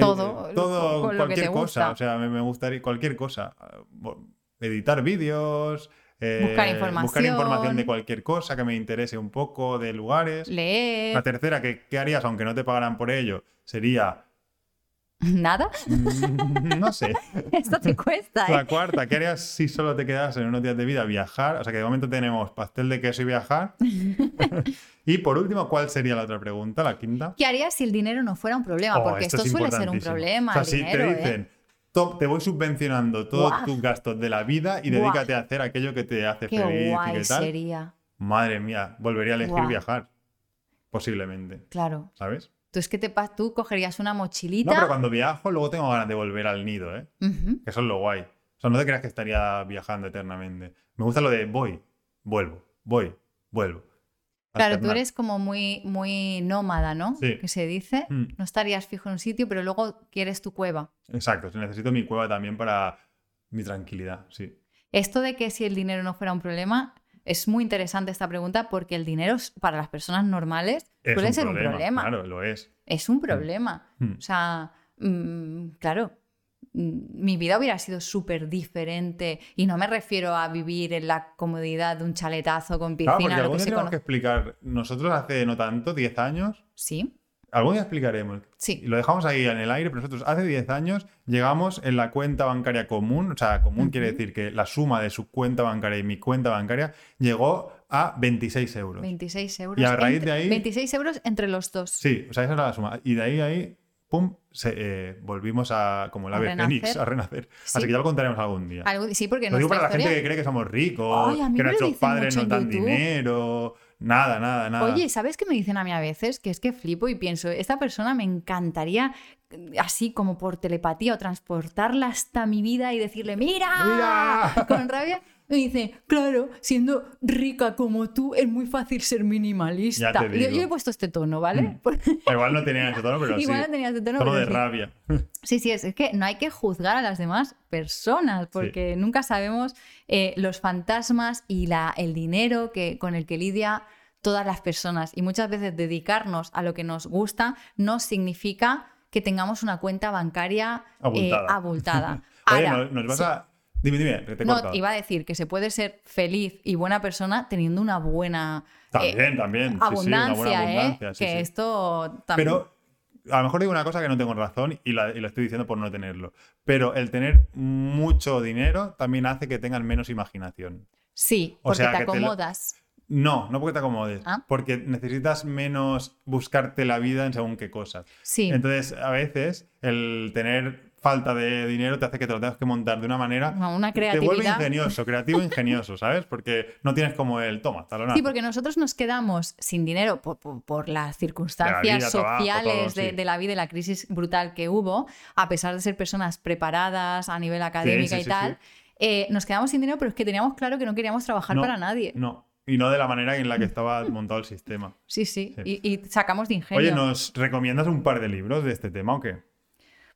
Todo, eh, todo, con lo que cualquier te cosa. gusta. O sea, me, me gustaría cualquier cosa. Bo- Editar vídeos. eh, Buscar Buscar información. información de cualquier cosa que me interese un poco, de lugares. leer, La tercera, que ¿qué harías aunque no te pagaran por ello? Sería. nada. mm, no sé. Esto te cuesta, La ¿eh? cuarta, ¿qué harías si solo te quedas en unos días de vida? Viajar. O sea que de momento tenemos pastel de queso y viajar. y por último, ¿cuál sería la otra pregunta? La quinta. ¿Qué harías si el dinero no fuera un problema? Oh, Porque esto, es suele ser un problema, O sea, el si dinero, te ¿eh? dicen, "To- te voy subvencionando todos tus gastos de la vida y dedícate a hacer aquello que te hace Qué feliz y guay qué tal. sería. Madre mía, volvería a elegir viajar. Posiblemente. Claro. ¿Sabes? Tú es que te tú cogerías una mochilita. No, pero cuando viajo, luego tengo ganas de volver al nido, ¿eh? Que eso es lo guay. O sea, no te creas que estaría viajando eternamente. Me gusta lo de voy, vuelvo, voy, vuelvo. Claro, tú eres como muy, muy nómada, ¿no? Sí. Que se dice. Mm. No estarías fijo en un sitio, pero luego quieres tu cueva. Exacto, necesito mi cueva también para mi tranquilidad, sí. Esto de que si el dinero no fuera un problema, es muy interesante esta pregunta porque el dinero para las personas normales Es suele un ser un problema. Claro, lo es. Es un problema. Mm. O sea, mm, claro, mm, mi vida hubiera sido súper diferente y no me refiero a vivir en la comodidad de un chaletazo con Claro, piscina, porque lo que se que explicar, nosotros hace no tanto, 10 años, Sí, algún día explicaremos. Y sí. lo dejamos ahí en el aire, pero nosotros hace 10 años llegamos en la cuenta bancaria común, o sea, común quiere Ujú. decir que la suma de su cuenta bancaria y mi cuenta bancaria llegó a 26 euros. 26 euros. Y a raíz entre- de ahí- 26 euros entre los dos. Sí, o sea, esa era la suma. Y de ahí ahí, pum, se, eh, volvimos a, como el A ave fénix, a renacer. Sí. Así que ya lo contaremos algún día. Algo- sí, porque Lo digo para la gente historia... que cree que somos ricos, Ay, que nuestros padres mucho no en dan YouTube. dinero, nada, nada, nada. Oye, ¿sabes qué me dicen a mí a veces? Que es que flipo y pienso, esta persona me encantaría eh, así como por telepatía o transportarla hasta mi vida y decirle, mira, ¡Mira! con rabia. Me dice, claro, siendo rica como tú es muy fácil ser minimalista. Ya te Y Yo, he puesto este tono, ¿vale? Mm. Igual no tenía ese tono, pero Igual sí. no tenía este tono, de sí. rabia. Sí, sí, es, es que no hay que juzgar a las demás personas porque nunca sabemos eh, los fantasmas y la, el dinero que, con el que lidia todas las personas. Y muchas veces dedicarnos a lo que nos gusta no significa que tengamos una cuenta bancaria eh, Abultada. abultada. Oye, Ahora, ¿nos, nos vas sí. a, Dime, dime, te he No, cortado. iba a decir que se puede ser feliz y buena persona teniendo una buena eh, También, también. sí, sí, una abundancia, buena ¿eh? abundancia, sí, que esto también. Pero a lo mejor digo una cosa que no tengo razón y la, y la estoy diciendo por no tenerlo. Pero el tener mucho dinero también hace que tengan menos imaginación. sí, o porque sea, te acomodas. No, no porque te acomodes. Ah. Porque necesitas menos buscarte la vida en según qué cosas. Sí. Entonces, a veces, el tener falta de dinero te hace que te lo tengas que montar de una manera. Una Te vuelve creatividad. ingenioso, creativo e ingenioso, ¿sabes? Porque no tienes como el toma, talonazo. Sí, porque nosotros nos quedamos sin dinero por, por- por las circunstancias vida, trabajo, sociales todo, de, sí. de la vida y la crisis brutal que hubo, a pesar de ser personas preparadas a nivel académica sí, y tal. eh, nos quedamos sin dinero, pero es que teníamos claro que no queríamos trabajar No, para nadie. No. Y no de la manera en la que estaba montado el sistema. Sí, sí, Sí. Y, y sacamos de ingenio. Oye, ¿nos recomiendas un par de libros de este tema o qué?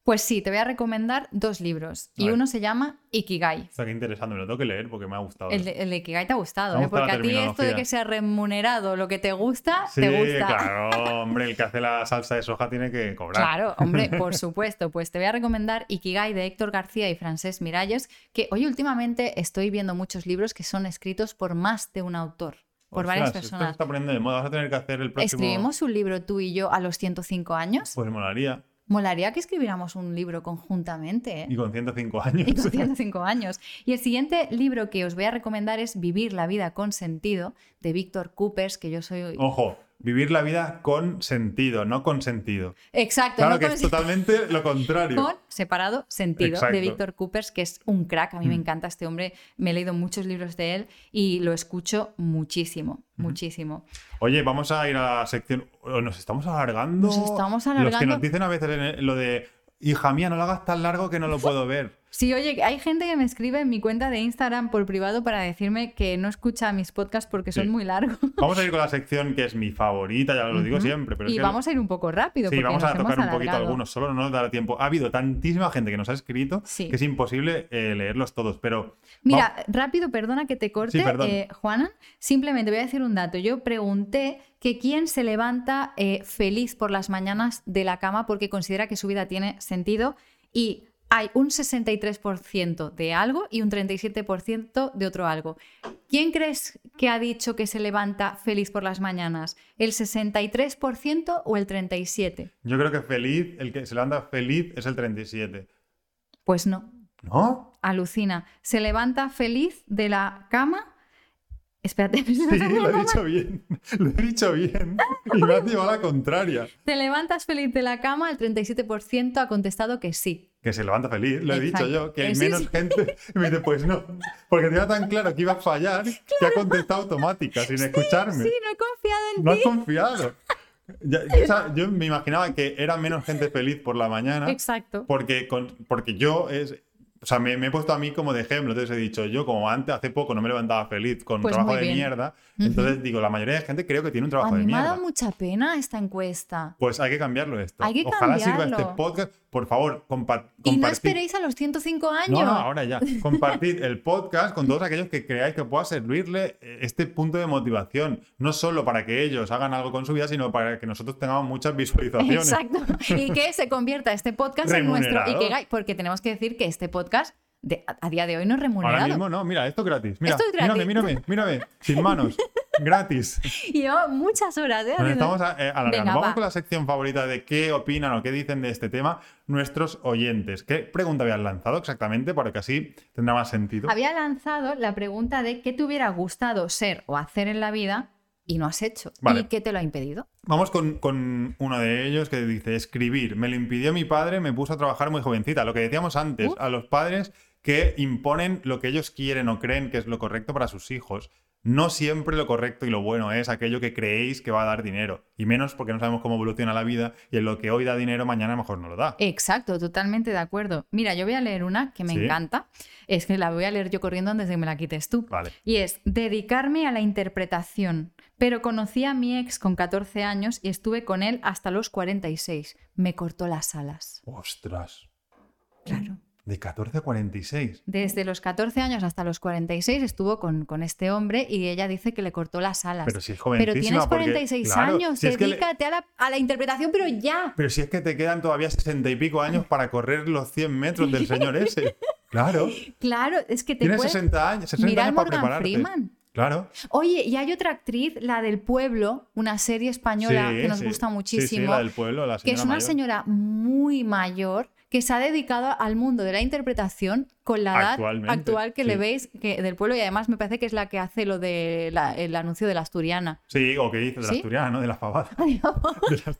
Pues sí, te voy a recomendar dos libros. Y uno se llama Ikigai. Está que interesante, me lo tengo que leer porque me ha gustado. El Ikigai te ha gustado, ¿eh? porque a ti esto de que sea remunerado lo que te gusta, sí, te gusta. claro, hombre, el que hace la salsa de soja tiene que cobrar. Claro, hombre, por supuesto. Pues te voy a recomendar Ikigai de Héctor García y Francesc Miralles, que hoy últimamente estoy viendo muchos libros que son escritos por más de un autor, por varias Ostras, Esto se personas. está poniendo de moda. Vas a tener que hacer el próximo. ¿Escribimos un libro tú y yo a los 105 años? Pues molaría. Molaría que escribiéramos un libro conjuntamente, ¿eh? Y con 105 años. Y con 105 años. Y el siguiente libro que os voy a recomendar es Vivir la vida con sentido, de Víctor Coopers, que yo soy... Ojo, vivir la vida con sentido, no con sentido. Exacto, Claro no que es totalmente lo contrario. con separado sentido Exacto. de Víctor Coopers, que es un crack. A mí me Mm. encanta este hombre. Me he leído muchos libros de él y lo escucho muchísimo, muchísimo. Oye, vamos a ir a la sección. ¿o ¿Nos estamos alargando? Nos estamos Los que alargando. nos dicen a veces lo de, hija mía, no lo hagas tan largo que no lo puedo ver. Sí, oye, hay gente que me escribe en mi cuenta de Instagram por privado para decirme que no escucha mis podcasts porque son Sí. muy largos. Vamos a ir con la sección que es mi favorita, ya lo digo siempre. Pero es y que- vamos a ir un poco rápido. Sí, porque vamos nos a hemos tocar un poquito alargado. algunos, solo no nos dará tiempo. Ha habido tantísima gente que nos ha escrito Sí. que es imposible eh, leerlos todos, pero... Mira, rápido, perdona que te corte, Sí, eh, Juana. Simplemente voy a decir un dato. Yo pregunté que quién se levanta eh, feliz por las mañanas de la cama porque considera que su vida tiene sentido y hay un 63% de algo y un 37% de otro algo. ¿Quién crees que ha dicho que se levanta feliz por las mañanas? ¿El 63% o el 37%? yo creo que feliz, el que se levanta feliz es el 37. Pues no. ¿No? Alucina. Se levanta feliz de la cama. Espérate, Sí, lo he dicho bien. Lo he dicho bien. Y me has llevado a la contraria. ¿Te levantas feliz de la cama? El 37% ha contestado que sí. Que se levanta feliz, lo he Exacto. dicho yo, que hay Eh, sí, menos sí. gente. Y me dice, pues no. Porque tenía tan claro que iba a fallar que ha contestado automática, sin escucharme. Sí, no he confiado en No ti. has confiado. Ya- yo, o sea, yo me imaginaba que era menos gente feliz por la mañana. Exacto. Porque, con- porque yo es. O sea, me, me he puesto a mí como de ejemplo. Entonces he dicho, yo como antes, hace poco no me levantaba feliz con un Pues trabajo de mierda. Ujú. Entonces digo, la mayoría de gente creo que tiene un A trabajo de mí me ha mierda. dado mucha pena esta encuesta. Pues hay que cambiarlo esto. Hay que Ojalá sirva este cambiarlo. podcast. Por favor, compa- Y no compartid. esperéis a los 105 años. No, no, ahora ya. Compartid el podcast con todos aquellos que creáis que pueda servirle eh, este punto de motivación. No solo para que ellos hagan algo con su vida, sino para que nosotros tengamos muchas visualizaciones. Exacto. Y que se convierta este podcast en nuestro Remunerado. Ikigai. Porque tenemos que decir que este podcast de- a, día de hoy no es remunerado. Ahora mismo no, mira, esto es gratis. Mira, Esto es gratis. mírame, mírame, mírame, sin manos, gratis. Y lleva muchas horas, ¿eh? Haciendo- estamos a- eh, alargando. Venga, Vamos va. con la sección favorita de qué opinan o qué dicen de este tema nuestros oyentes. ¿Qué pregunta habían lanzado exactamente? Porque así tendrá más sentido. Había lanzado la pregunta de qué te hubiera gustado ser o hacer en la vida y no has hecho. Vale. ¿Y qué te lo ha impedido? Vamos con, con uno de ellos que dice, escribir. Me lo impidió mi padre, me puso a trabajar muy jovencita. Lo que decíamos antes, a los padres que imponen lo que ellos quieren o creen que es lo correcto para sus hijos. No siempre lo correcto y lo bueno es aquello que creéis que va a dar dinero. Y menos porque no sabemos cómo evoluciona la vida y en lo que hoy da dinero mañana mejor no lo da. Exacto, totalmente de acuerdo. Mira, yo voy a leer una que me ¿Sí? encanta. Es que la voy a leer yo corriendo antes de que me la quites tú. Vale. Y es dedicarme a la interpretación. Pero conocí a mi ex con 14 años y estuve con él hasta los 46. Me cortó las alas. Ostras. Claro. De 14 a 46. Desde los 14 años hasta los 46 estuvo con, con este hombre y ella dice que le cortó las alas. Pero si es Pero jovencísima. tienes porque, 46 claro, años, si es que le- dedícate a, la, a la interpretación, pero ya. Pero si es que te quedan todavía sesenta y pico años para correr los 100 metros del señor ese. Claro. Claro, es que te Tienes puedes... 60 años, 60 Mira años para Morgan prepararte. Freeman. Claro. Oye, y hay otra actriz, la del pueblo, una serie española Sí, que nos sí. gusta sí, muchísimo, la del pueblo, la que es señora una mayor. señora muy mayor que se ha dedicado al mundo de la interpretación con la edad actual que le veis que, del pueblo y además me parece que es la que hace lo del anuncio de la asturiana. Sí, o que dice de la ¿Sí? asturiana, ¿no? De la fabada. de las.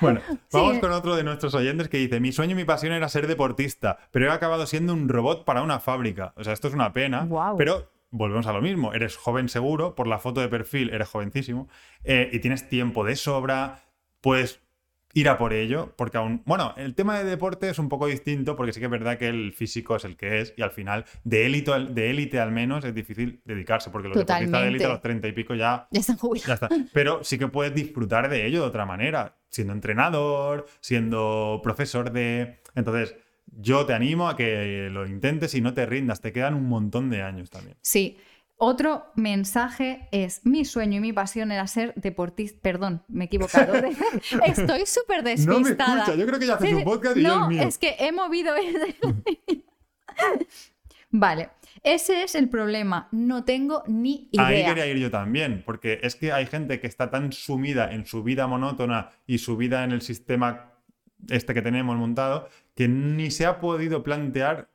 Bueno, vamos Sí. con otro de nuestros oyentes que dice: Mi sueño y mi pasión era ser deportista, pero he acabado siendo un robot para una fábrica. O sea, esto es una pena, pero volvemos a lo mismo. Eres joven seguro, por la foto de perfil eres jovencísimo, eh, y tienes tiempo de sobra, puedes ir a por ello, porque aún. Bueno, el tema de deporte es un poco distinto, porque sí que es verdad que el físico es el que es, y al final, de élite, al- de élite al menos, es difícil dedicarse, porque los deportistas de élite Totalmente. a los 30 y pico ya Ya están jubilados. ya está. Pero sí que puedes disfrutar de ello de otra manera, siendo entrenador, siendo profesor de... Entonces, yo te animo a que lo intentes y no te rindas, te quedan un montón de años también. Sí. Otro mensaje es, mi sueño y mi pasión era ser deportista. Perdón, me he equivocado. Estoy súper No me despistada. escucha, yo creo que ya haces un podcast y yo no, el mío. es que he movido. vale, ese es el problema. No tengo ni idea. Ahí quería ir yo también, porque es que hay gente que está tan sumida en su vida monótona y su vida en el sistema este que tenemos montado, que ni se ha podido plantear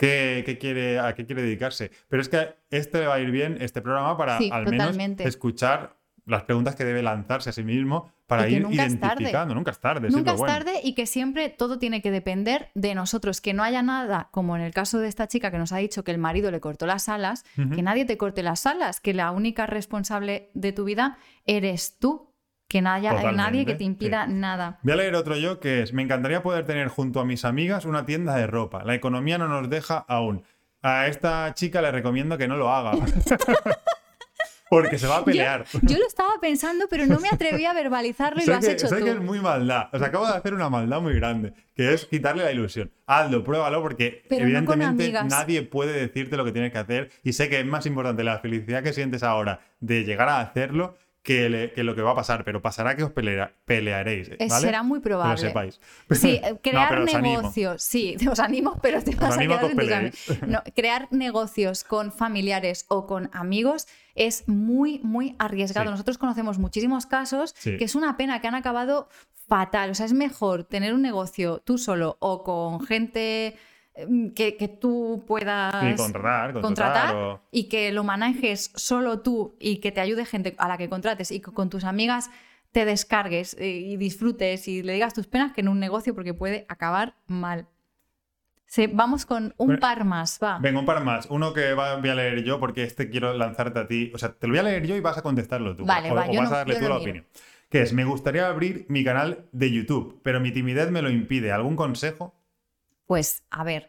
qué, qué quiere, a qué quiere dedicarse. Pero es que este le va a ir bien, este programa, para Sí, al totalmente. menos escuchar las preguntas que debe lanzarse a sí mismo para ir nunca es tarde. identificando. Nunca es tarde. Nunca es bueno. tarde y que siempre todo tiene que depender de nosotros. Que no haya nada, como en el caso de esta chica que nos ha dicho que el marido le cortó las alas, que nadie te corte las alas, que la única responsable de tu vida eres tú. Que no haya Totalmente, nadie que te impida nada. Voy a leer otro yo que es, me encantaría poder tener junto a mis amigas una tienda de ropa. La economía no nos deja aún. A esta chica le recomiendo que no lo haga. Porque se va a pelear. Yo lo estaba pensando, pero no me atreví a verbalizarlo y lo has que, hecho sé tú. que es muy maldad. O sea, acabo de hacer una maldad muy grande, que es quitarle la ilusión. Hazlo, pruébalo, porque Pero no evidentemente amigas. nadie puede decirte lo que tienes que hacer. Y sé que es más importante la felicidad que sientes ahora de llegar a hacerlo que, le- que lo que va a pasar. Pero pasará que os pelea- pelearéis. Eh, ¿vale? Será muy Que lo probable. sepáis. Sí, eh, No, crear negocios. Sí, os animo, pero te vas a que quedar amigos. No, crear negocios con familiares o con amigos es muy, muy arriesgado. Sí. Nosotros conocemos muchísimos casos Sí. que es una pena que han acabado fatal. O sea, es mejor tener un negocio tú solo o con gente que, que tú puedas Sí, contratar, contratar, contratar o- y que lo manejes solo tú y que te ayude gente a la que contrates y que con tus amigas te descargues eh, y disfrutes y le digas tus penas que en un negocio porque puede acabar mal. Sí, vamos con un Bueno, par más, va. Venga, un par más. Uno que va- voy a leer yo porque este quiero lanzarte a ti. O sea, te lo voy a leer yo y vas a contestarlo tú. Vale, o, va, o vas no- a darle tú la miro. opinión. Que es, me gustaría abrir mi canal de YouTube, pero mi timidez me lo impide. ¿Algún consejo? Pues a ver,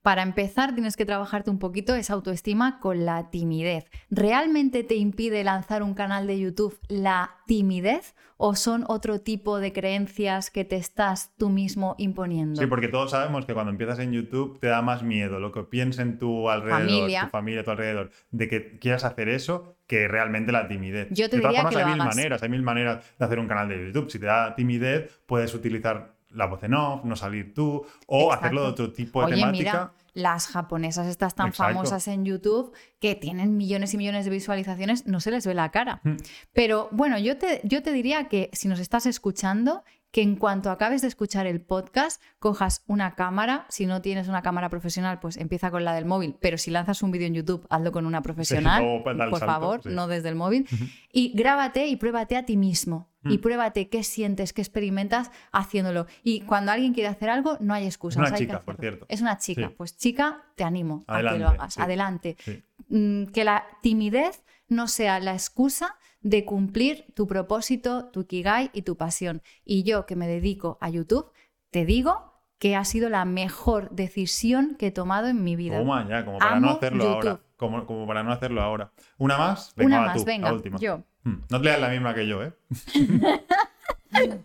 para empezar tienes que trabajarte un poquito esa autoestima con la timidez. ¿Realmente te impide lanzar un canal de YouTube la timidez o son otro tipo de creencias que te estás tú mismo imponiendo? Sí, porque todos sabemos que cuando empiezas en YouTube te da más miedo lo que piensen tu alrededor, Familia. tu familia, tu alrededor, de que quieras hacer eso que realmente la timidez. Yo te de todas diría formas, que hay lo mil hagas. maneras, hay mil maneras de hacer un canal de YouTube. Si te da timidez, puedes utilizar la voz en off, no salir tú, o Exacto. hacerlo de otro tipo de Oye, temática. mira, las japonesas estas tan Exacto. famosas en YouTube que tienen millones y millones de visualizaciones, no se les ve la cara. Mm. Pero bueno, yo te, yo te diría que si nos estás escuchando, que en cuanto acabes de escuchar el podcast, cojas una cámara. Si no tienes una cámara profesional, pues empieza con la del móvil. Pero si lanzas un vídeo en YouTube, hazlo con una profesional. por salto, favor, sí. no desde el móvil. Y grábate y pruébate a ti mismo. Y Mm. pruébate qué sientes, qué experimentas haciéndolo. Y cuando alguien quiere hacer algo, no hay excusas. una hay que chica, por cierto. Es una chica. Sí. Pues chica, te animo a que Adelante, lo hagas. sí. Adelante. Sí. Mm, Que la timidez no sea la excusa de cumplir tu propósito, tu kigai y tu pasión. Y yo que me dedico a YouTube, te digo que ha sido la mejor decisión que he tomado en mi vida. Toma ya, como para no hacerlo YouTube. ahora. Como, como para no hacerlo ahora. ¿Una más? Venga, Una va más, tú, venga, la última. yo. Mm, No te leas la misma que yo, ¿eh?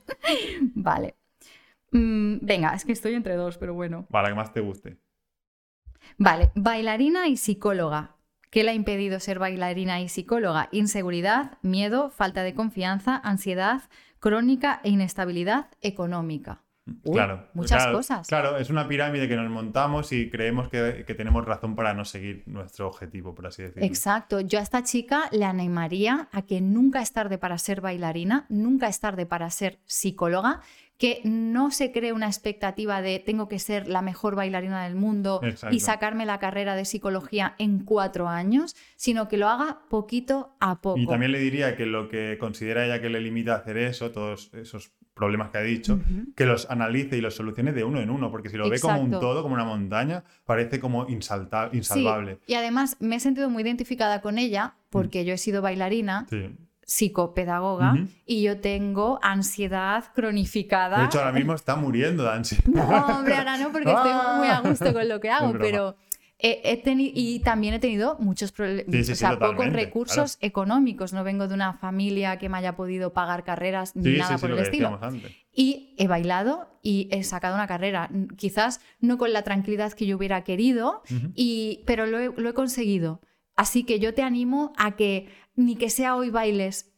Vale. Mm, venga, es que estoy entre dos, pero bueno. Para que más te guste. Vale, bailarina y psicóloga. ¿Qué le ha impedido ser bailarina y psicóloga? Inseguridad, miedo, falta de confianza, ansiedad crónica e inestabilidad económica. Uy, claro, muchas claro, cosas. Claro, es una pirámide que nos montamos y creemos que, que tenemos razón para no seguir nuestro objetivo, por así decirlo. Exacto. Yo a esta chica le animaría a que nunca es tarde para ser bailarina, nunca es tarde para ser psicóloga, que no se cree una expectativa de tengo que ser la mejor bailarina del mundo Exacto. y sacarme la carrera de psicología en cuatro años, sino que lo haga poquito a poco. Y también le diría que lo que considera ella que le limita a hacer eso, todos esos problemas que ha dicho, que los analice y los solucione de uno en uno, porque si lo ve como un todo, como una montaña, parece como insalta- insalvable. Sí, y además me he sentido muy identificada con ella porque yo he sido bailarina, Sí. Psicopedagoga y yo tengo ansiedad cronificada. De hecho, ahora mismo está muriendo de ansiedad. No, hombre, ahora no, porque estoy Ah. muy a gusto con lo que hago, pero he, he teni- y también he tenido muchos problemas, Sí, sí, o sí, sea, pocos recursos económicos. No vengo de una familia que me haya podido pagar carreras ni nada por el estilo. antes. Y he bailado y he sacado una carrera, quizás no con la tranquilidad que yo hubiera querido, y, pero lo he, lo he conseguido. Así que yo te animo a que ni que sea hoy bailes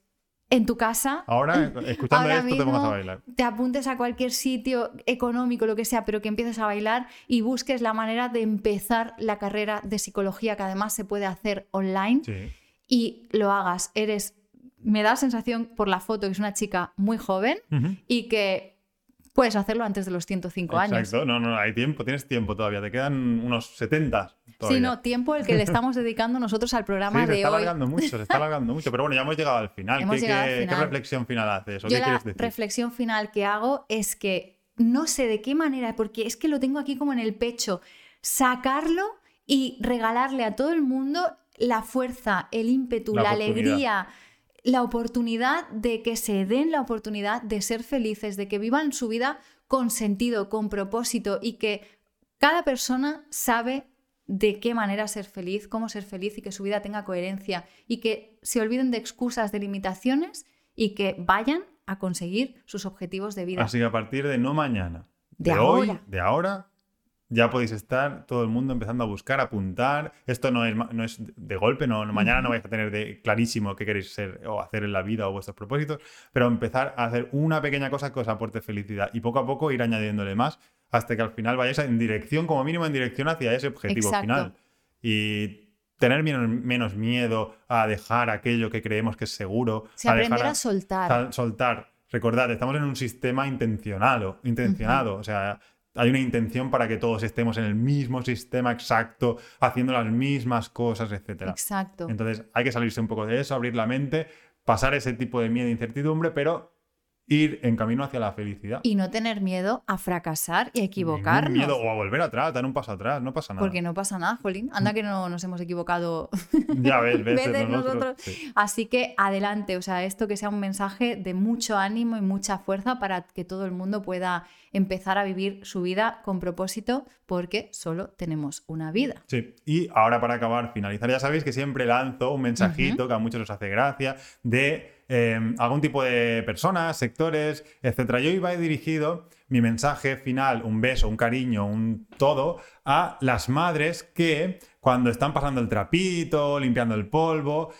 en tu casa, Ahora, escuchando Ahora esto, te pongas a bailar. te apuntes a cualquier sitio económico, lo que sea, pero que empieces a bailar y busques la manera de empezar la carrera de psicología, que además se puede hacer online, Sí. y lo hagas. Eres, me da la sensación por la foto que es una chica muy joven y que puedes hacerlo antes de los 105 años. Exacto, no, no, hay tiempo, tienes tiempo todavía, te quedan unos 70 todavía. Sí, no, tiempo el que le estamos dedicando nosotros al programa Sí, se de está hoy. alargando mucho, se está alargando mucho. Pero bueno, ya hemos llegado al final. ¿Qué, llegado al qué final. reflexión final haces? ¿O Yo qué la decir? reflexión final que hago es que no sé de qué manera, porque es que lo tengo aquí como en el pecho, sacarlo y regalarle a todo el mundo la fuerza, el ímpetu, La alegría, la oportunidad de que se den la oportunidad de ser felices, de que vivan su vida con sentido, con propósito y que cada persona sabe de qué manera ser feliz, cómo ser feliz y que su vida tenga coherencia y que se olviden de excusas, de limitaciones y que vayan a conseguir sus objetivos de vida. Así que a partir de no mañana, De hoy, ahora. de ahora, ya podéis estar todo el mundo empezando a buscar, apuntar. Esto no es, no es de golpe, no, mañana no vais a tener de clarísimo qué queréis ser o hacer en la vida o vuestros propósitos, pero empezar a hacer una pequeña cosa que os aporte felicidad y poco a poco ir añadiéndole más hasta que al final vayáis en dirección, como mínimo en dirección hacia ese objetivo Exacto. final. Y tener menos, miedo a dejar aquello que creemos que es seguro, O sea, a dejar a- a soltar. Soltar. Recordad, estamos en un sistema intencionado, intencionado. O sea, hay una intención para que todos estemos en el mismo sistema exacto, haciendo las mismas cosas, etc. Exacto. Entonces, hay que salirse un poco de eso, abrir la mente, pasar ese tipo de miedo e incertidumbre, pero ir en camino hacia la felicidad. Y no tener miedo a fracasar y a Ningún equivocarnos. miedo o a volver atrás, dar un paso atrás, no pasa nada. Porque no pasa nada, Jolín. Anda que no nos hemos equivocado Ya ves, ves, veces nosotros. nosotros. sí. Así que adelante, o sea, esto que sea un mensaje de mucho ánimo y mucha fuerza para que todo el mundo pueda empezar a vivir su vida con propósito, porque solo tenemos una vida. Sí, y ahora para acabar, finalizar, ya sabéis que siempre lanzo un mensajito que a muchos os hace gracia de eh, algún tipo de personas, sectores, etcétera. Yo iba dirigido mi mensaje final, un beso, un cariño, un todo, a las madres que cuando están pasando el trapito, limpiando el polvo,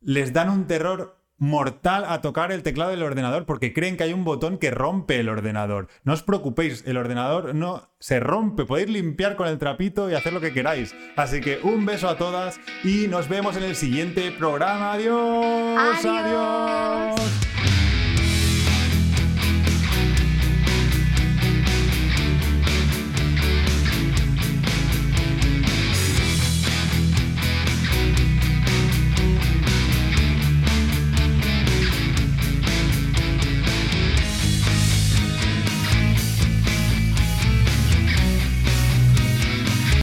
les dan un terror mortal a tocar el teclado del ordenador porque creen que hay un botón que rompe el ordenador. No os preocupéis, el ordenador no se rompe, podéis limpiar con el trapito y hacer lo que queráis. Así que un beso a todas y nos vemos en el siguiente programa. Adiós. Adiós. adiós.